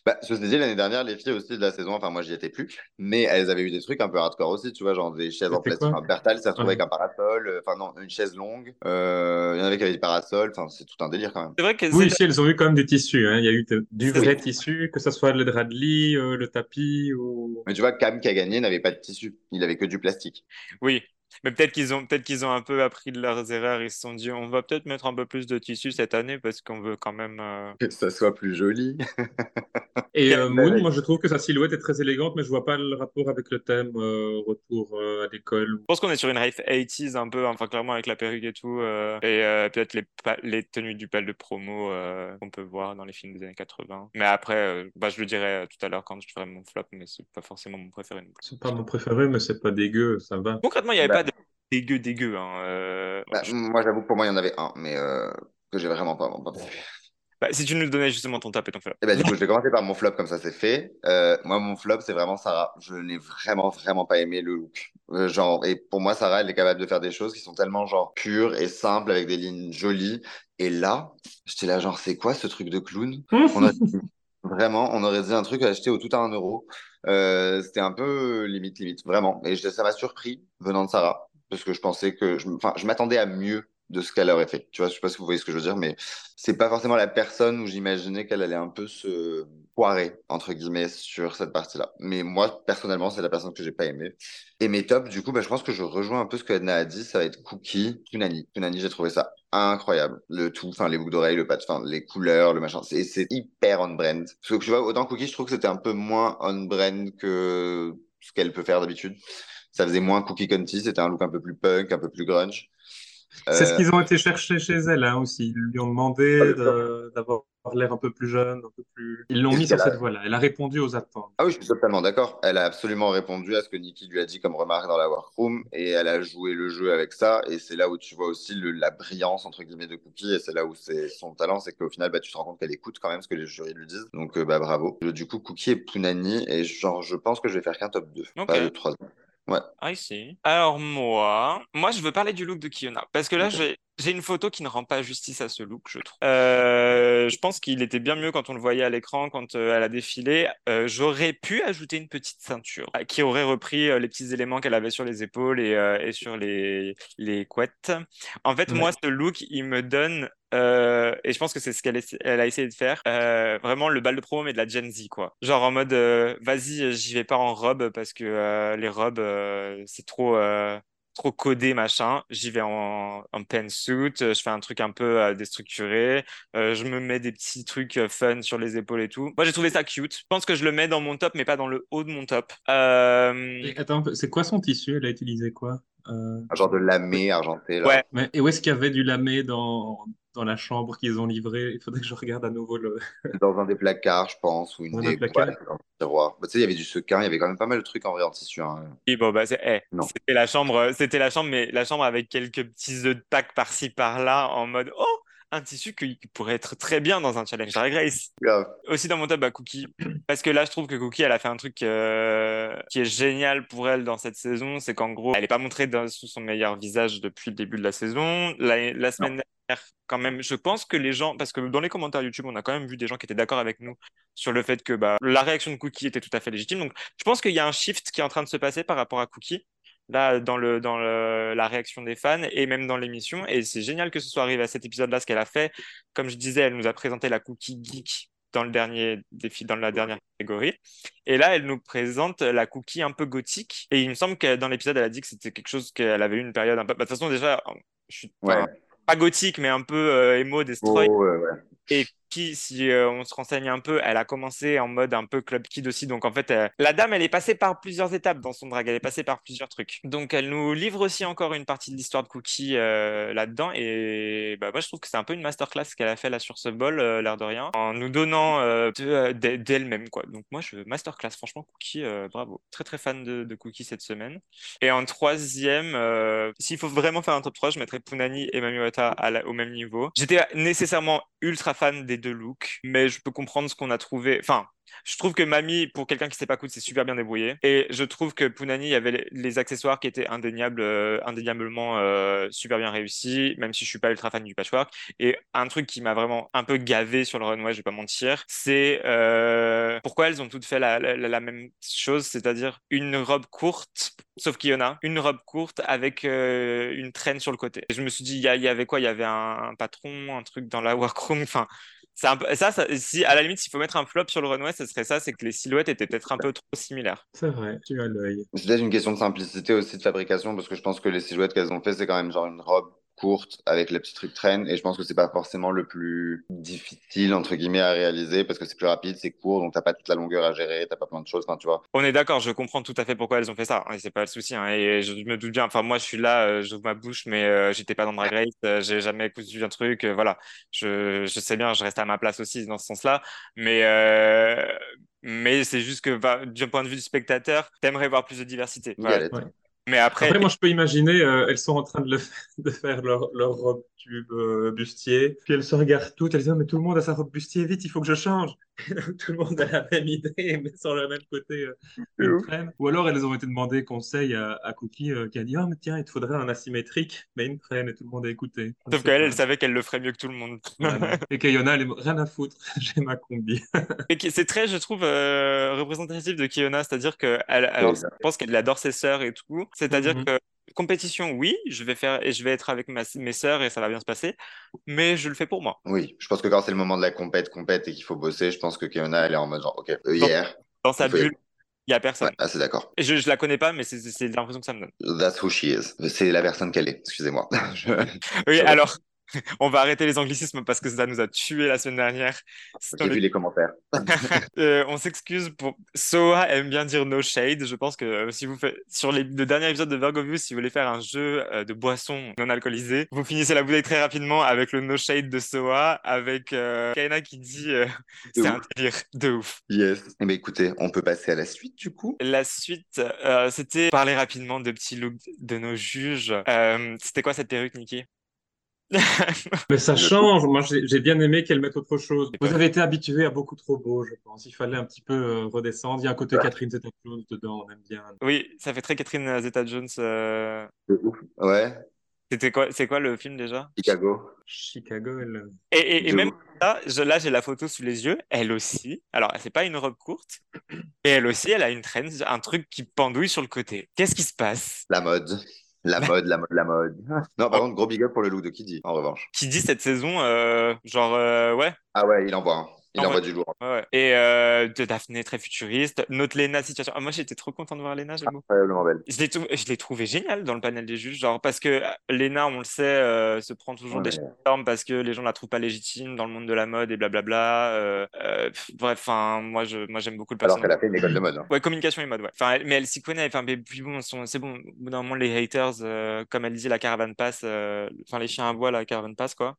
Bah, je dit, l'année dernière, les filles aussi de la saison, enfin, moi, j'y étais plus, mais elles avaient eu des trucs un peu hardcore aussi, tu vois, genre des chaises en plastique. Enfin, Bertal s'est retrouvé Ouais. avec un parasol, euh, enfin, non, une chaise longue. Euh, il y en avait qui avaient des parasols, enfin, c'est tout un délire quand même. C'est vrai que Oui, ici, elles ont eu quand même du tissu. Hein. Il y a eu de- du Oui. vrai tissu, que ce soit le drap de lit, euh, le tapis ou... Mais tu vois, Cam qui a gagné n'avait pas de tissu, il avait que du plastique. Oui, mais peut-être qu'ils ont peut-être qu'ils ont un peu appris de leurs erreurs, ils se sont dit on va peut-être mettre un peu plus de tissu cette année parce qu'on veut quand même euh, Que ça soit plus joli. Et euh, Moon, moi je trouve que sa silhouette est très élégante, mais je vois pas le rapport avec le thème euh, retour euh, à l'école. Je pense qu'on est sur une rave 80s un peu, enfin clairement avec la perruque et tout, euh, et euh, peut-être les, tenues du bal de promo euh, qu'on peut voir dans les films des années 80. Mais après, euh, bah, je le dirai tout à l'heure quand je ferai mon flop, mais c'est pas forcément mon préféré. non plus. C'est pas mon préféré, mais c'est pas dégueu, ça va. Concrètement, il n'y avait Bah. pas dégueu dégueu. Hein, euh, Bah, je- Moi, j'avoue que pour moi, il y en avait un, mais euh, que j'ai vraiment pas, pas. Bah, si tu nous donnais justement ton top et ton flop. Eh ben, du coup, je vais commencer par mon flop, comme ça c'est fait. Euh, moi, mon flop, c'est vraiment Sarah. Je n'ai vraiment, vraiment pas aimé le look. Euh, genre, et pour moi, Sarah, elle est capable de faire des choses qui sont tellement genre pures et simples avec des lignes jolies. Et là, j'étais là, genre, c'est quoi ce truc de clown? On a vraiment, on aurait dit un truc à acheter au tout à un euro. Euh, c'était un peu limite, limite, vraiment. Et ça m'a surpris venant de Sarah, parce que je pensais que, je, enfin, je m'attendais à mieux de ce qu'elle aurait fait. Tu vois, je sais pas si vous voyez ce que je veux dire, mais c'est pas forcément la personne où j'imaginais qu'elle allait un peu se poirer, entre guillemets, sur cette partie-là. Mais moi, personnellement, c'est la personne que j'ai pas aimée. Et mes tops, du coup, bah, je pense que je rejoins un peu ce que Edna a dit, ça va être Cookie, Punani. Punani, j'ai trouvé ça incroyable. Le tout, enfin, les boucles d'oreilles, le enfin, les couleurs, le machin, c'est hyper on-brand. Parce que tu vois, autant Cookie, je trouve que c'était un peu moins on-brand que ce qu'elle peut faire d'habitude. Ça faisait moins Cookie Conti, c'était un look un peu plus punk, un peu plus grunge. C'est ce Euh, qu'ils ont été chercher chez elle hein, aussi. Ils lui ont demandé de- d'avoir l'air un peu plus jeune, un peu plus. Ils l'ont mis sur a- cette voie-là. Elle a répondu aux attentes. Ah oui, je suis totalement d'accord. Elle a absolument répondu à ce que Nikki lui a dit comme remarque dans la workroom et elle a joué le jeu avec ça. Et c'est là où tu vois aussi le- la brillance, entre guillemets, de Cookie. Et c'est là où c'est son talent, c'est qu'au final, bah, tu te rends compte qu'elle écoute quand même ce que les jurys lui disent. Donc, euh, bah, bravo. Du coup, Cookie et Punani. Et genre, je pense que je vais faire qu'un top 2, Ok. pas le troisième. Ouais. I see. Alors moi, moi je veux parler du look de Kiona parce que là j'ai j'ai une photo qui ne rend pas justice à ce look, je trouve. Euh, je pense qu'il était bien mieux quand on le voyait à l'écran, quand euh, elle a défilé. Euh, j'aurais pu ajouter une petite ceinture qui aurait repris les petits éléments qu'elle avait sur les épaules et, et sur les les couettes. En fait, Ouais. moi ce look, il me donne euh, et je pense que c'est ce qu'elle elle a essayé de faire. euh, vraiment le bal de promo, mais de la Gen Z, quoi. Genre en mode, euh, vas-y, j'y vais pas en robe parce que les robes, c'est trop, trop codé, machin. J'y vais en, en pantsuit, euh, je fais un truc un peu euh, déstructuré. euh, je me mets des petits trucs fun sur les épaules et tout. Moi, j'ai trouvé ça cute. Je pense que je le mets dans mon top, mais pas dans le haut de mon top. Attends, c'est quoi son tissu? Elle a utilisé quoi? Euh, Un genre de lamé argenté, là. Ouais. mais- et où est-ce qu'il y avait du lamé dans, dans la chambre qu'ils ont livré? Il faudrait que je regarde à nouveau le. Dans un des placards, je pense, ou une Dans des ouais, dans le tiroir. Bah, tu sais, il y avait du sequin, il y avait quand même pas mal de trucs en vrai en tissu. hein. Et bon, bah, c'est, eh, Non. c'était la chambre, c'était la chambre, mais la chambre avec quelques petits œufs de Pâques par-ci par-là, en mode, oh, un tissu qui pourrait être très bien dans un challenge Drag Race. Aussi dans mon top, bah, Cookie. Parce que là, je trouve que Cookie, elle a fait un truc euh, qui est génial pour elle dans cette saison. C'est qu'en gros, elle n'est pas montrée dans- sous son meilleur visage depuis le début de la saison. La, la semaine dernière, quand même, je pense que les gens, parce que dans les commentaires YouTube, on a quand même vu des gens qui étaient d'accord avec nous sur le fait que bah, la réaction de Cookie était tout à fait légitime. Donc, je pense qu'il y a un shift qui est en train de se passer par rapport à Cookie. Là, dans le, dans le, la réaction des fans et même dans l'émission. Et c'est génial que ce soit arrivé à cet épisode-là, ce qu'elle a fait. Comme je disais, elle nous a présenté la Cookie Geek dans le dernier défi, dans la dernière catégorie. Et là, elle nous présente la cookie un peu gothique. Et il me semble que dans l'épisode, elle a dit que c'était quelque chose qu'elle avait eu une période un peu. bah, de toute façon, déjà, je suis Ouais. pas, pas gothique, mais un peu euh, emo, destroy. Oh, ouais, ouais. Et si euh, on se renseigne un peu, elle a commencé en mode un peu club kid aussi. Donc, en fait, euh, la dame, elle est passée par plusieurs étapes dans son drag. Elle est passée par plusieurs trucs. Donc, elle nous livre aussi encore une partie de l'histoire de Cookie euh, là-dedans. Et bah, moi, je trouve que c'est un peu une masterclass qu'elle a fait là sur ce bol, l'air de rien, en nous donnant de- d'e- d'elle-même. Donc, moi, je masterclass. Franchement, Cookie, bravo. Très, très fan de, Cookie cette semaine. Et en troisième, s'il faut vraiment faire un top 3, je mettrais Punani et Mamiwata au même niveau. J'étais nécessairement ultra fan des deux looks, mais je peux comprendre ce qu'on a trouvé. Enfin, je trouve que Mami, pour quelqu'un qui sait pas coudre, c'est super bien débrouillé. Et je trouve que Punani, il y avait les, accessoires qui étaient euh, indéniablement euh, super bien réussis, même si je suis pas ultra fan du patchwork. Et un truc qui m'a vraiment un peu gavé sur le runway, je vais pas mentir, c'est euh, pourquoi elles ont toutes fait la, même chose, c'est-à-dire une robe courte, sauf qu'il y en a une robe courte avec une traîne sur le côté. Et je me suis dit, il y, a- il y avait quoi? Il y avait un, un patron, un truc dans la workroom, enfin. C'est un peu, ça, ça, si, à la limite, s'il faut mettre un flop sur le runway, ce serait ça, c'est que les silhouettes étaient peut-être un peu trop similaires. C'est vrai, tu as l'œil. C'est peut-être une question de simplicité aussi de fabrication, parce que je pense que les silhouettes qu'elles ont fait, c'est quand même genre une robe courte avec les petits trucs traîne, et je pense que c'est pas forcément le plus difficile, entre guillemets, à réaliser, parce que c'est plus rapide, c'est court, donc t'as pas toute la longueur à gérer, t'as pas plein de choses, enfin, tu vois. On est d'accord, je comprends tout à fait pourquoi elles ont fait ça, hein, et c'est pas le souci. hein, et je me doute bien, enfin, moi, je suis là, euh, j'ouvre ma bouche, mais euh, j'étais pas dans Drag Race, euh, j'ai jamais cousu un truc, euh, voilà. Je, je sais bien, je reste à ma place aussi dans ce sens-là, mais, euh, mais c'est juste que, bah, d'un point de vue du spectateur, t'aimerais voir plus de diversité. Voilà. Galette. Ouais. Mais après, je peux imaginer, euh, elles sont en train de, le, de faire leur, leur robe tube euh, bustier, puis elles se regardent toutes, elles disent, mais tout le monde a sa robe bustier, vite, il faut que je change. Donc, tout le monde a la même idée, mais sur le même côté euh. Ou alors, elles ont été demandées conseil à, à Cookie, euh, qui a dit, ah, mais tiens, il te faudrait un asymétrique, mais une crème, et tout le monde a écouté. Sauf qu'elle, elle savait qu'elle le ferait mieux que tout le monde. Voilà. Et Kayona, elle est rien à foutre, j'ai ma combi. Et qui- c'est très, je trouve, euh, représentatif de Kiona, c'est-à-dire que elle, alors, je pense qu'elle adore ses sœurs et tout. C'est-à-dire Mhm. que compétition, oui, je vais faire et je vais être avec ma- mes sœurs et ça va bien se passer, mais je le fais pour moi. Oui, je pense que quand c'est le moment de la compète, compète et qu'il faut bosser, je pense que Kiona, elle est en mode genre, ok, hier. Dans sa bulle, il y a personne. Ouais, ah, c'est d'accord. Je, je la connais pas, mais c'est c'est l'impression que ça me donne. That's who she is. C'est la personne qu'elle est, excusez-moi. Je- Oui, Je- alors, on va arrêter les anglicismes parce que ça nous a tués la semaine dernière. J'ai vu les commentaires. Euh, on s'excuse pour. Soa aime bien dire no shade. Je pense que euh, si vous faites sur les... le dernier épisode de Virgo View, si vous voulez faire un jeu euh, de boisson non alcoolisée, vous finissez la bouteille très rapidement avec le no shade de Soa, avec Kaina qui dit c'est un délire de ouf. Yes. Eh ben, écoutez, on peut passer à la suite du coup. La suite, c'était parler rapidement de petits looks de nos juges. C'était quoi cette perruque, Nikki? Mais ça change. Moi, j'ai bien aimé qu'elle mette autre chose. Vous avez été habitué à beaucoup trop beau, je pense. Il fallait un petit peu euh, redescendre. Il y a un côté Ouais. Catherine Zeta-Jones dedans, on aime bien. Oui, ça fait très Catherine Zeta-Jones. euh, De ouf. Ouais. C'était quoi, c'est quoi le film déjà? Chicago. Chicago, elle... Et, et, et même je- là, j'ai la photo sous les yeux. Elle aussi. Alors, c'est pas une robe courte. Et elle aussi, elle a une traîne, un truc qui pendouille sur le côté. Qu'est-ce qui se passe? La mode. La mode, la mode, la mode. Non, par contre, gros big up pour le look de Kiddy, en revanche. Qui dit cette saison, euh, genre, euh, ouais, Ah ouais, il envoie. hein. Il envoie ouais. du lourd. ouais, ouais. Et euh, de Daphné, très futuriste. Notre Lena, situation. Ah, moi, j'étais trop content de voir Lena. Incroyablement belle. Je l'ai trou- je l'ai trouvé génial dans le panel des juges, genre parce que euh, Lena, on le sait, euh, se prend toujours Ouais, des mais- normes parce que les gens la trouvent pas légitime dans le monde de la mode et blablabla. Euh, pff, bref, enfin, moi, je, moi, j'aime beaucoup le Alors personnage. qu'elle a fait une école de mode. hein. Ouais, communication et mode, ouais. Enfin, mais elle s'y connaît. Enfin, mais puis bon, son- c'est bon. Au bout d'un moment, les haters, euh, comme elle dit, la caravane passe. euh, Enfin, les chiens à bois, la caravane passe, quoi.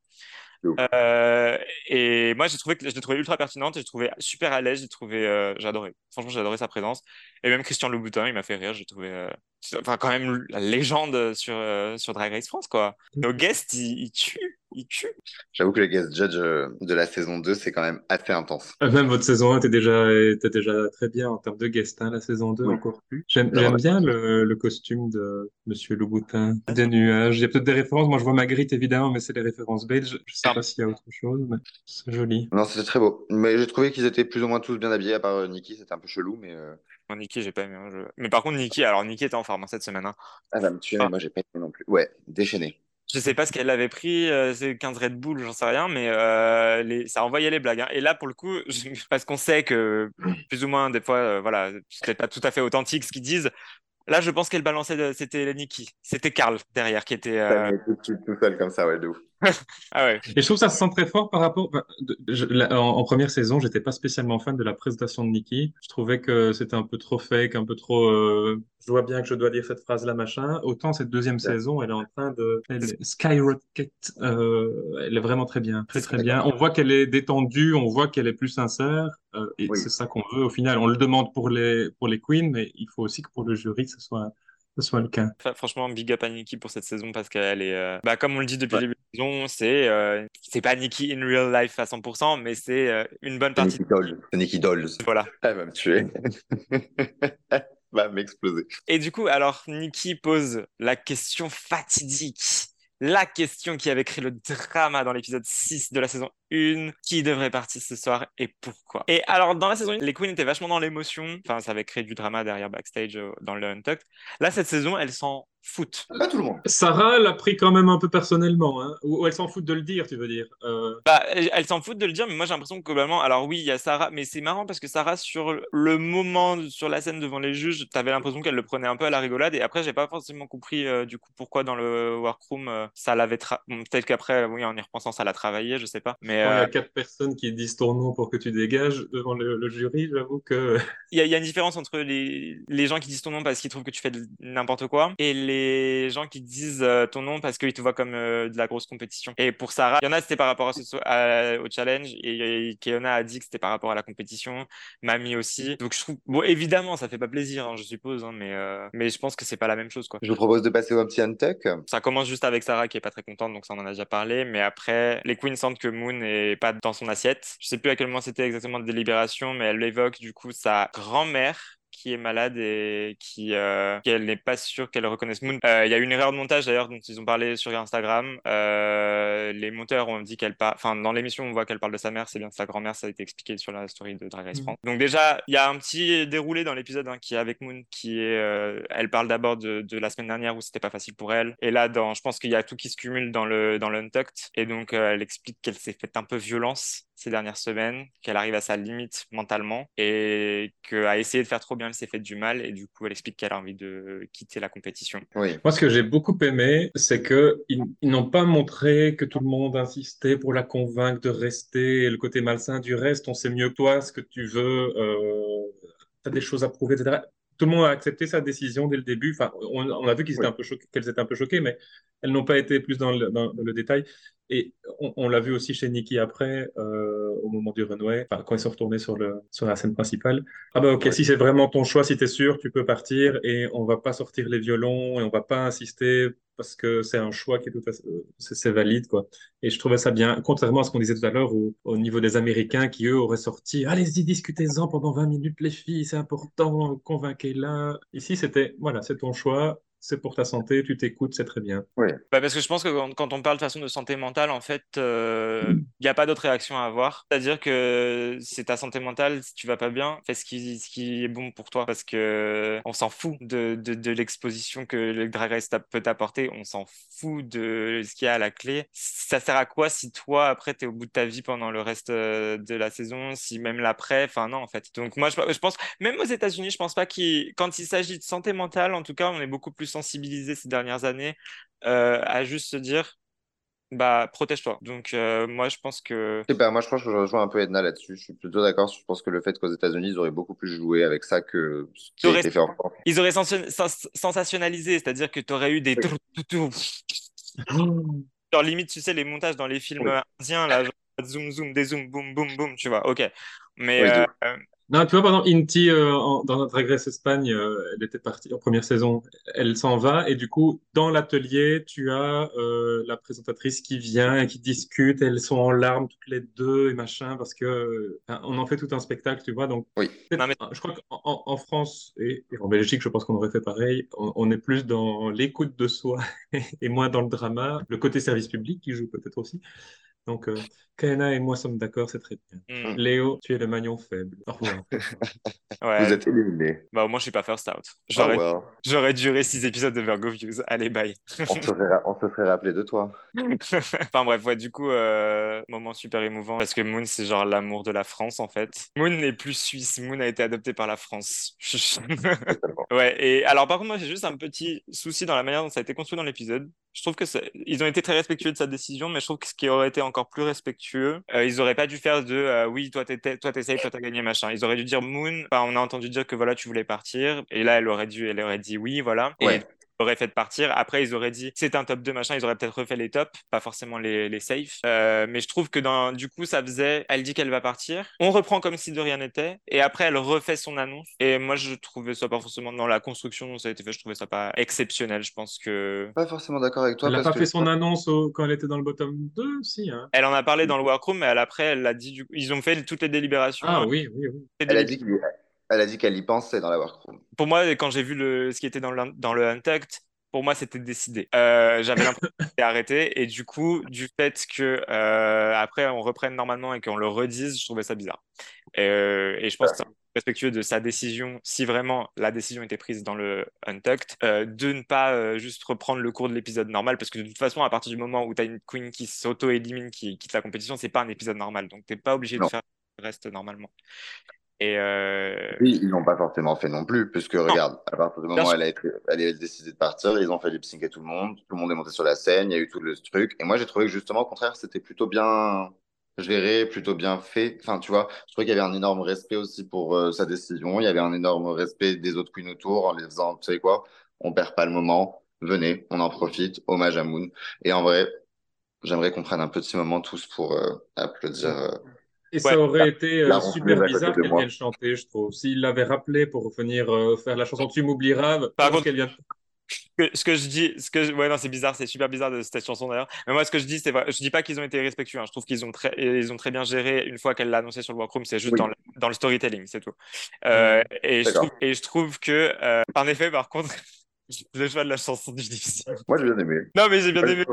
Euh, et moi, j'ai trouvé que je l'ai trouvé ultra pertinente. J'ai trouvé super à l'aise. J'ai trouvé, euh, j'ai adoré. Franchement, j'ai adoré sa présence. Et même Christian Louboutin, il m'a fait rire. J'ai trouvé, euh, enfin, quand même la légende sur euh, sur Drag Race France, quoi. Nos guests, ils, ils tuent, ils tuent. J'avoue que le guest judge euh, de la saison 2, c'est quand même assez intense. Euh, Même votre saison 1 était déjà, était déjà très bien en termes de guest, hein, la saison 2 Oui. encore plus. J'aime ouais. bien le, le costume de Monsieur Louboutin, des nuages. Il y a peut-être des références. Moi, je vois Magritte, évidemment, mais c'est des références belges. Je sais Ah. pas s'il y a autre chose, mais c'est joli. Non, c'était très beau. Mais j'ai trouvé qu'ils étaient plus ou moins tous bien habillés, à part euh, Nikki, c'était un peu chelou, mais euh, Bon, Nikki, j'ai pas aimé. je- Mais par contre, Nikki, alors Nikki était en forme hein, cette semaine. hein. elle va me tuer, Ah. mais moi j'ai pas aimé non plus. Ouais, déchaîné. Je sais pas ce qu'elle avait pris, euh, c'est 15 Red Bull, j'en sais rien, mais euh, les, ça envoyait les blagues. hein. Et là, pour le coup, je- parce qu'on sait que plus ou moins, des fois, euh, voilà, c'est pas tout à fait authentique ce qu'ils disent. Là, je pense qu'elle balançait, de- c'était Nikki, c'était Karl derrière qui était. Euh, tout suite tout seul comme ça, ouais, de ouf. Ah ouais. Et je trouve que ça se sent très fort par rapport. enfin, de- je- la- en, en première saison, j'étais pas spécialement fan de la présentation de Nikki. Je trouvais que c'était un peu trop fake, un peu trop. euh, je vois bien que je dois dire cette phrase-là, machin. Autant cette deuxième saison, elle est en train de elle est skyrocket. euh, elle est vraiment très bien, très très bien. On voit qu'elle est détendue, on voit qu'elle est plus sincère, euh, et Oui. c'est ça qu'on veut. Au final, on le demande pour les pour les queens, mais il faut aussi que pour le jury, ce soit ce soit le cas. Enfin, franchement, big up à Nikki pour cette saison parce qu'elle est, euh, bah, comme on le dit depuis Ouais. le début de la saison, c'est, euh, c'est pas Nikki in real life à 100%, mais c'est euh, une bonne partie. Nikki Dolls. C'est Nikki Dolls. Voilà. Elle va me tuer. Elle va m'exploser. Et du coup, alors, Nikki pose la question fatidique. La question qui avait créé le drama dans l'épisode 6 de la saison 1. Qui devrait partir ce soir et pourquoi? Et alors, dans la saison 1, les queens étaient vachement dans l'émotion. Enfin, ça avait créé du drama derrière backstage euh, dans le Untucked. Là, cette saison, elles s'en foutent. Pas tout le monde. Sarah l'a pris quand même un peu personnellement, hein. Ou, ou elle s'en fout de le dire, tu veux dire. Euh, Bah, elles elles s'en foutent de le dire, mais moi j'ai l'impression que globalement, alors oui, il y a Sarah, mais c'est marrant parce que Sarah, sur le moment, sur la scène devant les juges, t'avais l'impression qu'elle le prenait un peu à la rigolade, et après, j'ai pas forcément compris euh, du coup pourquoi dans le workroom euh, ça l'avait. Tra... Bon, peut-être qu'après, oui, en y repensant, ça l'a travaillé, je sais pas. Mais Mais Quand il y euh, a quatre personnes qui disent ton nom pour que tu dégages devant le, le jury, j'avoue que il y, a- il y a une différence entre les, les gens qui disent ton nom parce qu'ils trouvent que tu fais de n'importe quoi et les gens qui disent euh, ton nom parce qu'ils te voient comme euh, de la grosse compétition. Et pour Sarah, il y en a c'était par rapport à ce, so- à- au challenge et, et Keona a dit que c'était par rapport à la compétition, Mamie aussi. Donc je trouve, bon évidemment ça fait pas plaisir, hein, je suppose, hein, mais euh, mais je pense que c'est pas la même chose quoi. Je vous propose de passer au petit untuck. Ça commence juste avec Sarah qui est pas très contente, donc ça on en a déjà parlé. Mais après, les queens sentent que Moon pas dans son assiette. Je sais plus à quel moment c'était exactement de délibération, mais elle évoque du coup sa grand-mère qui est malade et qui euh, qu'elle n'est pas sûre qu'elle reconnaisse Moon. Euh, Il y a une erreur de montage d'ailleurs dont ils ont parlé sur Instagram. Euh, les monteurs ont dit qu'elle parle, enfin dans l'émission on voit qu'elle parle de sa mère, c'est bien sa grand-mère, ça a été expliqué sur la story de Drag Race Mhm. France. Donc déjà il y a un petit déroulé dans l'épisode hein, qui est avec Moon, qui est, euh, elle parle d'abord de, de la semaine dernière où c'était pas facile pour elle, et là dans, je pense qu'il y a tout qui se cumule dans le dans l'untucked, et donc elle explique qu'elle s'est fait un peu violence ces dernières semaines, qu'elle arrive à sa limite mentalement et qu'à essayer de faire trop bien, elle s'est fait du mal et du coup elle explique qu'elle a envie de quitter la compétition. Oui. Moi, ce que j'ai beaucoup aimé, c'est que ils, ils n'ont pas montré que tout le monde insistait pour la convaincre de rester, et le côté malsain du reste, on sait mieux que toi ce que tu veux, euh, tu as des choses à prouver, etc. Tout le monde a accepté sa décision dès le début. Enfin, on, on a vu qu'ils étaient Oui. un peu choqués, qu'elles étaient un peu choquées, mais elles n'ont pas été plus dans le, dans le détail. Et on, on l'a vu aussi chez Nikki après, euh, au moment du runway, enfin, quand ils sont retournés sur, le, sur la scène principale. Ah bah ok, Ouais. si c'est vraiment ton choix, si t'es sûr, tu peux partir et on va pas sortir les violons et on va pas insister parce que c'est un choix qui est tout à fait, euh, c'est c'est valide quoi. Et je trouvais ça bien, contrairement à ce qu'on disait tout à l'heure au, au niveau des Américains qui eux auraient sorti, allez-y discutez-en pendant 20 minutes les filles, c'est important, convainquez-la. Ici c'était, voilà, c'est ton choix, c'est pour ta santé, tu t'écoutes, c'est très bien. Bah, parce que je pense que quand, on parle de façon de santé mentale, en fait, il n'y a pas d'autre réaction à avoir. C'est-à-dire que c'est ta santé mentale, si tu vas pas bien, fais ce qui, ce qui est bon pour toi. Parce que on s'en fout de, de, de l'exposition que le Drag Race peut t'apporter. On s'en fout de ce qu'il y a à la clé. Ça sert à quoi si toi, après, tu es au bout de ta vie pendant le reste euh, de la saison, si même l'après, enfin non, en fait. Donc moi, je, je pense, même aux États-Unis, je pense pas qu'il, quand il s'agit de santé mentale, en tout cas, on est beaucoup plus sensibilisé ces dernières années euh, à juste se dire bah protège-toi. Donc euh, moi je pense que ben, moi, je pense que je rejoins un peu Edna là-dessus. Je suis plutôt d'accord. Je pense que le fait qu'aux États-Unis, ils auraient beaucoup plus joué avec ça que ce qui Ils a auraient- été fait en France. ils auraient sens- sens- sensationnalisé, c'est-à-dire que tu aurais eu des genre limite tu sais les montages dans les films Oui. indiens là genre, zoom zoom des zoom boum boum boum tu vois. OK. Mais Oui, euh, Non, tu vois, exemple, Inti, euh, en- dans notre Race Espagne, euh, elle était partie en première saison, elle s'en va, et du coup, dans l'atelier, tu as euh, la présentatrice qui vient et qui discute, elles sont en larmes toutes les deux et machin, parce que euh, enfin, on en fait tout un spectacle, tu vois. Donc, Oui. peut-être- Non, mais- je crois qu'en en, en France et, et en Belgique, je pense qu'on aurait fait pareil. On, on est plus dans l'écoute de soi et moins dans le drama, le côté service public qui joue peut-être aussi. Donc, euh, Kaena et moi sommes d'accord, c'est très bien. hmm, Léo, tu es le maillon faible. Au revoir. ouais. Vous êtes éliminé. Bah au moins je suis pas first out. Oh, J'aurais well. j'aurais duré six épisodes de Virgo Views. Allez bye. On se serait, on se serait rappelé de toi. enfin bref, ouais, du coup, euh, moment super émouvant parce que Moon, c'est genre l'amour de la France en fait. Moon n'est plus suisse, Moon a été adopté par la France. Totalement. ouais, et alors par contre, moi j'ai juste un petit souci dans la manière dont ça a été construit dans l'épisode. Je trouve que ils ont été très respectueux de sa décision, mais je trouve que ce qui aurait été encore plus respectueux, euh, ils auraient pas dû faire de euh, oui, toi t'es toi t'as gagné machin. Ils auraient dû dire Moon, on a entendu dire que voilà, tu voulais partir, et là elle aurait dû, elle aurait dit oui, voilà. Ouais. Auraient fait partir. Après, ils auraient dit c'est un top 2 machin. Ils auraient peut-être refait les tops, pas forcément les, les safe. Euh, mais je trouve que dans, du coup, ça faisait. Elle dit qu'elle va partir. On reprend comme si de rien n'était. Et après, elle refait son annonce. Et moi, je trouvais ça pas forcément dans la construction dont ça a été fait. Je trouvais ça pas exceptionnel. Je pense que. Pas forcément d'accord avec toi Elle n'a parce pas que fait son annonce au- quand elle était dans le bottom 2, si, hein. Elle en a parlé dans le workroom, mais elle, après, elle l'a dit. Du... Ils ont fait toutes les délibérations. Ah oui, oui, oui. Elle a dit qu'il- elle a dit qu'elle y pensait dans la workroom. Pour moi, quand j'ai vu le... ce qui était dans le, dans le Untucked, pour moi, c'était décidé. Euh, j'avais l'impression que c'était arrêté. Et du coup, du fait que euh, après on reprenne normalement et qu'on le redise, je trouvais ça bizarre. Et, euh, et je pense que c'est respectueux de sa décision, si vraiment la décision était prise dans le Untucked, de ne pas juste reprendre le cours de l'épisode normal, parce que de toute façon, à partir du moment où tu as une queen qui s'auto-élimine, qui quitte la compétition, c'est pas un épisode normal. Donc, t'es pas obligé Non. de faire le reste normalement. Et euh, Oui, ils n'ont pas forcément fait non plus, puisque regarde, à partir du moment où elle a, été, elle a décidé de partir, ils ont fait lip sync à tout le monde, tout le monde est monté sur la scène, il y a eu tout le truc. Et moi, j'ai trouvé que justement, au contraire, c'était plutôt bien, géré, plutôt bien fait. Enfin, tu vois, je trouvais qu'il y avait un énorme respect aussi pour euh, sa décision. Il y avait un énorme respect des autres queens autour en les faisant, tu sais quoi, on perd pas le moment, venez, on en profite, hommage à Moon. Et en vrai, j'aimerais qu'on prenne un petit moment tous pour euh, applaudir. Et Ouais. ça aurait été euh, Là, super bizarre qu'elle vienne chanter, je trouve. S'il l'avait rappelé pour venir euh, faire la chanson Tu m'oublieras, Par contre- qu'elle que- ce que je dis, ce que je- ouais non c'est bizarre, c'est super bizarre de cette chanson d'ailleurs. Mais moi ce que je dis c'est vrai, je dis pas qu'ils ont été respectueux, hein. je trouve qu'ils ont très, ils ont très bien géré une fois qu'elle l'a annoncé sur le workroom, c'est juste Oui. dans, le, dans le storytelling, c'est tout. Euh, et je trouve et je trouve que euh, en effet par contre le choix de la chanson du difficile. Moi, j'ai bien aimé. Non mais j'ai bien je aimé.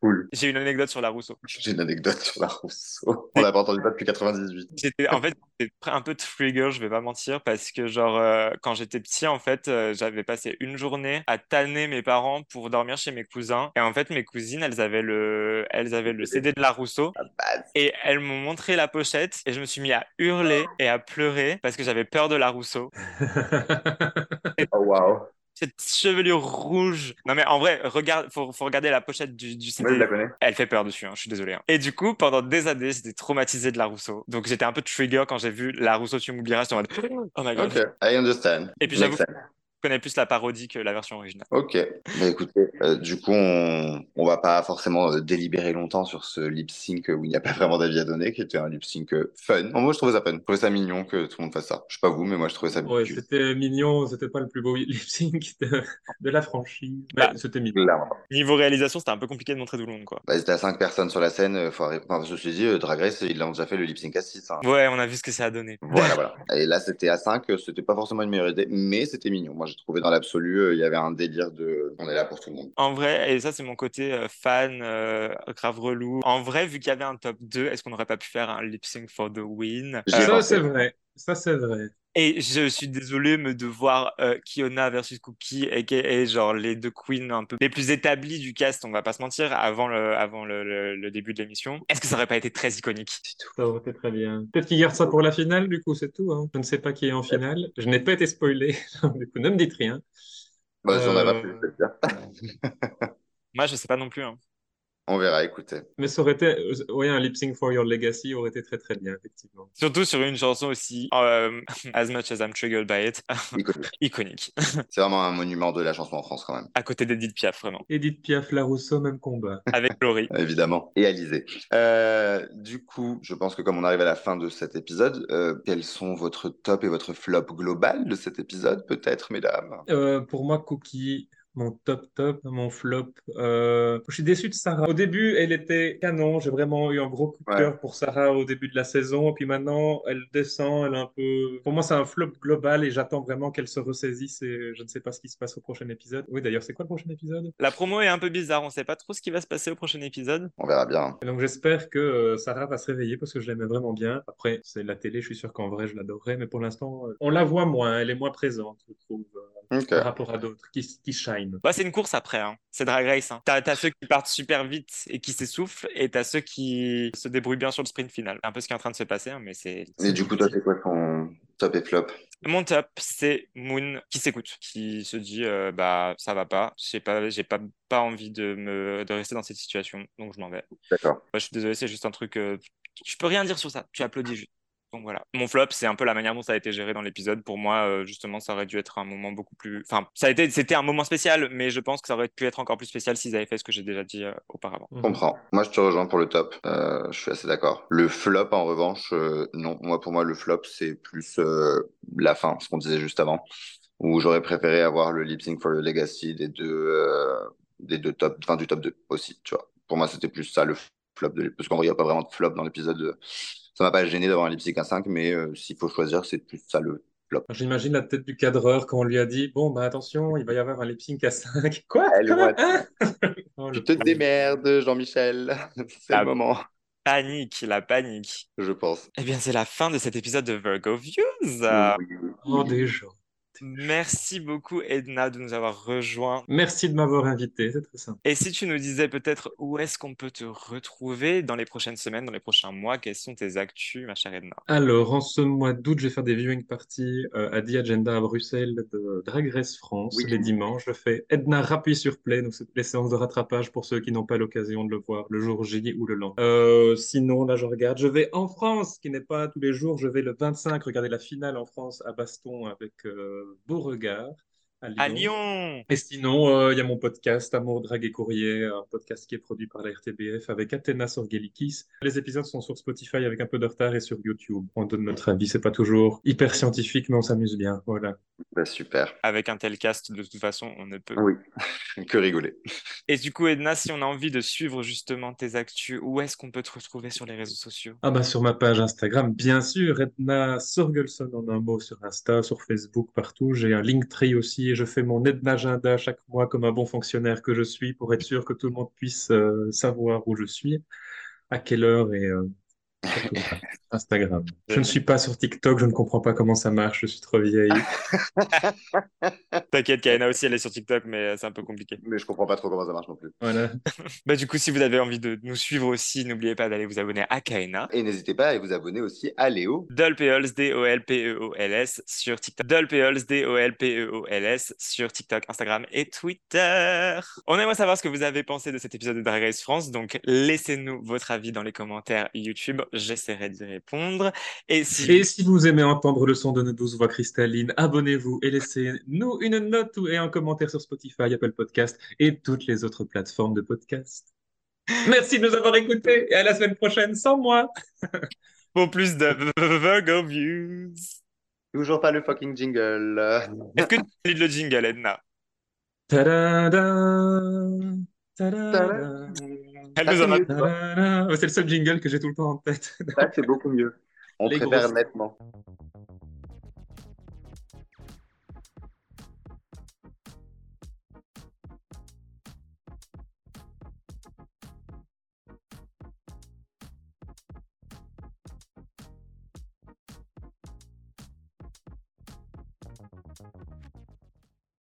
cool. J'ai une anecdote sur la Rousseau. J'ai une anecdote sur la Rousseau. On n'a pas entendu ça depuis 98. J'étais en fait j'étais un peu trigger, je vais pas mentir, parce que genre euh, quand j'étais petit en fait, euh, j'avais passé une journée à tanner mes parents pour dormir chez mes cousins. Et en fait mes cousines, elles avaient le, elles avaient le CD de la Rousseau Ah, bah, et elles m'ont montré la pochette et je me suis mis à hurler et à pleurer parce que j'avais peur de la Rousseau. oh, wow. Cette chevelure rouge. Non mais en vrai, regarde, faut, faut regarder la pochette du, du Moi, je CD. la connais. Elle fait peur dessus, hein, je suis désolé. hein. Et du coup, pendant des années, j'étais traumatisé de la Rousseau. Donc j'étais un peu trigger quand j'ai vu la Rousseau, tu m'oublieras. J'étais en mode, oh my god. Ok, I understand. Et puis j'avoue, connais plus la parodie que la version originale. Ok, bah écoutez, euh, du coup, on, on va pas forcément euh, délibérer longtemps sur ce lip sync où il n'y a pas vraiment d'avis à donner, qui était un lip sync euh, fun. Moi, je trouvais ça fun. Je trouvais ça mignon que tout le monde fasse ça. Je sais pas vous, mais moi, je trouvais ça Ouais, cute. c'était mignon, c'était pas le plus beau lip sync de, de la franchise. Bah, Mais c'était mignon. Clairement. Niveau réalisation, c'était un peu compliqué de montrer tout le monde, quoi. Bah, c'était à 5 personnes sur la scène. Faut arrêter. Enfin, je me suis dit, euh, Drag Race, ils l'ont déjà fait le lip sync à 6. Ouais, on a vu ce que ça a donné. Voilà, voilà. Et là, c'était à 5. C'était pas forcément une meilleure idée, mais c'était mignon. Moi, j'ai trouvé dans l'absolu, euh, il y avait un délire de. On est là pour tout le monde. En vrai, et ça c'est mon côté euh, fan, euh, grave relou. En vrai, vu qu'il y avait un top 2, est-ce qu'on n'aurait pas pu faire un lip sync for the win? Euh, Ça, c'est vrai. Ça, c'est vrai. Et je suis désolé mais de voir euh, Kiona versus Cookie et, genre les deux queens un peu les plus établies du cast, on va pas se mentir, avant le, avant le, le- le début de l'émission. Est-ce que ça aurait pas été très iconique? Ça aurait été très bien. Peut-être qu'ils gardent ça pour la finale, du coup, c'est tout. hein. Je ne sais pas qui est en finale. Je n'ai pas été spoilé. du coup, ne me dites rien. Bah, n'a pas Euh, dire. Moi, je sais pas non plus. hein. On verra, écoutez. Mais ça aurait été, euh, ouais, un lip sync for your legacy aurait été très très bien, effectivement. Surtout sur une chanson aussi, euh, As much as I'm triggered by it, Iconique. iconique. C'est vraiment un monument de la chanson en France, quand même. À côté d'Edith Piaf, vraiment. Edith Piaf, Larousseau, même combat. Avec Laurie. Évidemment. Et Alizé. Euh, du coup, je pense que comme on arrive à la fin de cet épisode, euh, quels sont votre top et votre flop global de cet épisode, peut-être, mesdames? Euh, pour moi, Cookie, mon top top, mon flop. euh, Je suis déçu de Sarah. Au début, elle était canon. J'ai vraiment eu un gros coup de Ouais. cœur pour Sarah au début de la saison. Et puis maintenant, elle descend. Elle est un peu. Pour moi, c'est un flop global et j'attends vraiment qu'elle se ressaisisse. Et je ne sais pas ce qui se passe au prochain épisode. Oui, d'ailleurs, c'est quoi le prochain épisode? La promo est un peu bizarre, on sait pas trop ce qui va se passer au prochain épisode. On verra bien. Et donc j'espère que euh, Sarah va se réveiller parce que je l'aimais vraiment bien. Après, c'est la télé, je suis sûr qu'en vrai, je l'adorerais. Mais pour l'instant, euh, on la voit moins. Elle est moins présente, je trouve, par rapport à d'autres qui, qui shine. Bah, c'est une course après, hein. c'est Drag Race. Hein. T'as, ceux qui partent super vite et qui s'essoufflent, et t'as ceux qui se débrouillent bien sur le sprint final. C'est un peu ce qui est en train de se passer, hein, mais c'est. Et du coup, toi, c'est quoi ton top et flop? Mon top, c'est Moon qui s'écoute, qui se dit euh, bah ça va pas, j'ai pas, j'ai pas, pas envie de me de rester dans cette situation, donc je m'en vais. D'accord. Moi, je suis désolé, c'est juste un truc. euh, je peux rien dire sur ça. Tu applaudis juste. Donc voilà. Mon flop, c'est un peu la manière dont ça a été géré dans l'épisode. Pour moi, euh, justement, ça aurait dû être un moment beaucoup plus. Enfin, ça a été, c'était un moment spécial, mais je pense que ça aurait pu être encore plus spécial s'ils avaient fait ce que j'ai déjà dit euh, auparavant. Je comprends. Moi, je te rejoins pour le top. Euh, je suis assez d'accord. Le flop, en revanche, euh, non. Moi, pour moi, le flop, c'est plus euh, la fin, ce qu'on disait juste avant, où j'aurais préféré avoir le lip sync for the legacy des deux, euh, des deux top, enfin du top 2 aussi, tu vois. Pour moi, c'était plus ça le flop de parce qu'en vrai, il n'y a pas vraiment de flop dans l'épisode. Ça m'a pas gêné d'avoir un lip sync à 5, mais euh, s'il faut choisir, c'est plus ça le flop. J'imagine la tête du cadreur quand on lui a dit Bon, bah attention, il va y avoir un lip sync à 5. Quoi? Elle Comment? Hein Oh, Tu le te pauvre. démerdes, Jean-Michel. C'est Ah le moment, Panique, la panique. je pense. Eh bien, c'est la fin de cet épisode de Virgo Views. Oui. Oh, déjà. Merci beaucoup, Edna, de nous avoir rejoints. Merci de m'avoir invité, c'est très simple. Et si tu nous disais peut-être où est-ce qu'on peut te retrouver dans les prochaines semaines, dans les prochains mois, quelles sont tes actus, ma chère Edna? Alors, en ce mois d'août, je vais faire des viewing parties euh, à The Agenda à Bruxelles de Drag Race France Oui. les dimanches. Je fais Edna rappuie sur play, donc c'est les séances de rattrapage pour ceux qui n'ont pas l'occasion de le voir le jour J ou le lendemain. Euh, sinon, là, je regarde. Je vais en France, qui n'est pas tous les jours. Je vais le 25 regarder la finale en France à Baston avec euh, Beauregard. À Lyon. À Lyon Et sinon, euh, il y a mon podcast Amour, Drague et Courrier, un podcast qui est produit par la RTBF avec Athéna Sorgelikis. Les épisodes sont sur Spotify avec un peu de retard et sur YouTube. On donne notre avis, c'est pas toujours hyper scientifique, mais on s'amuse bien. Voilà. Bah, super. Avec un tel cast, de toute façon, on ne peut. Oui, que rigoler. Et du coup, Edna, si on a envie de suivre justement tes actus, où est-ce qu'on peut te retrouver sur les réseaux sociaux? Ah bah sur ma page Instagram, bien sûr, Edna Sorgelson en un mot sur Insta, sur Facebook, partout. J'ai un Linktree aussi je fais mon Agenda chaque mois comme un bon fonctionnaire que je suis pour être sûr que tout le monde puisse euh, savoir où je suis, à quelle heure et euh, Instagram. Je ne suis pas sur TikTok, je ne comprends pas comment ça marche, je suis trop vieille. T'inquiète, Kaena aussi, elle est sur TikTok, mais euh, c'est un peu compliqué. Mais je comprends pas trop comment ça marche non plus. Voilà. Bah, du coup, si vous avez envie de nous suivre aussi, n'oubliez pas d'aller vous abonner à Kaena. Et n'hésitez pas à vous abonner aussi à Léo. Dolpeols, D-O-L-P-E-O-L-S sur TikTok. Dolpeols, D-O-L-P-E-O-L-S sur TikTok, Instagram et Twitter. On aimerait savoir ce que vous avez pensé de cet épisode de Drag Race France, donc laissez-nous votre avis dans les commentaires YouTube. J'essaierai d'y répondre. Et si Et si vous aimez entendre le son de nos douces voix cristallines, abonnez-vous et laissez-nous une note ou- et un commentaire sur Spotify, Apple Podcast et toutes les autres plateformes de podcast. Merci de nous avoir écoutés et à la semaine prochaine sans moi. pour plus de Virgo Views. Toujours pas le fucking jingle. Est-ce que tu le jingle, Edna? Ta-da-da, ta-da-da, Elle Ah, nous en a c'est mieux. ta-da-da. Ouais, C'est le seul jingle que j'ai tout le temps en tête. Ça, c'est beaucoup mieux. On Les préfère grosses- nettement.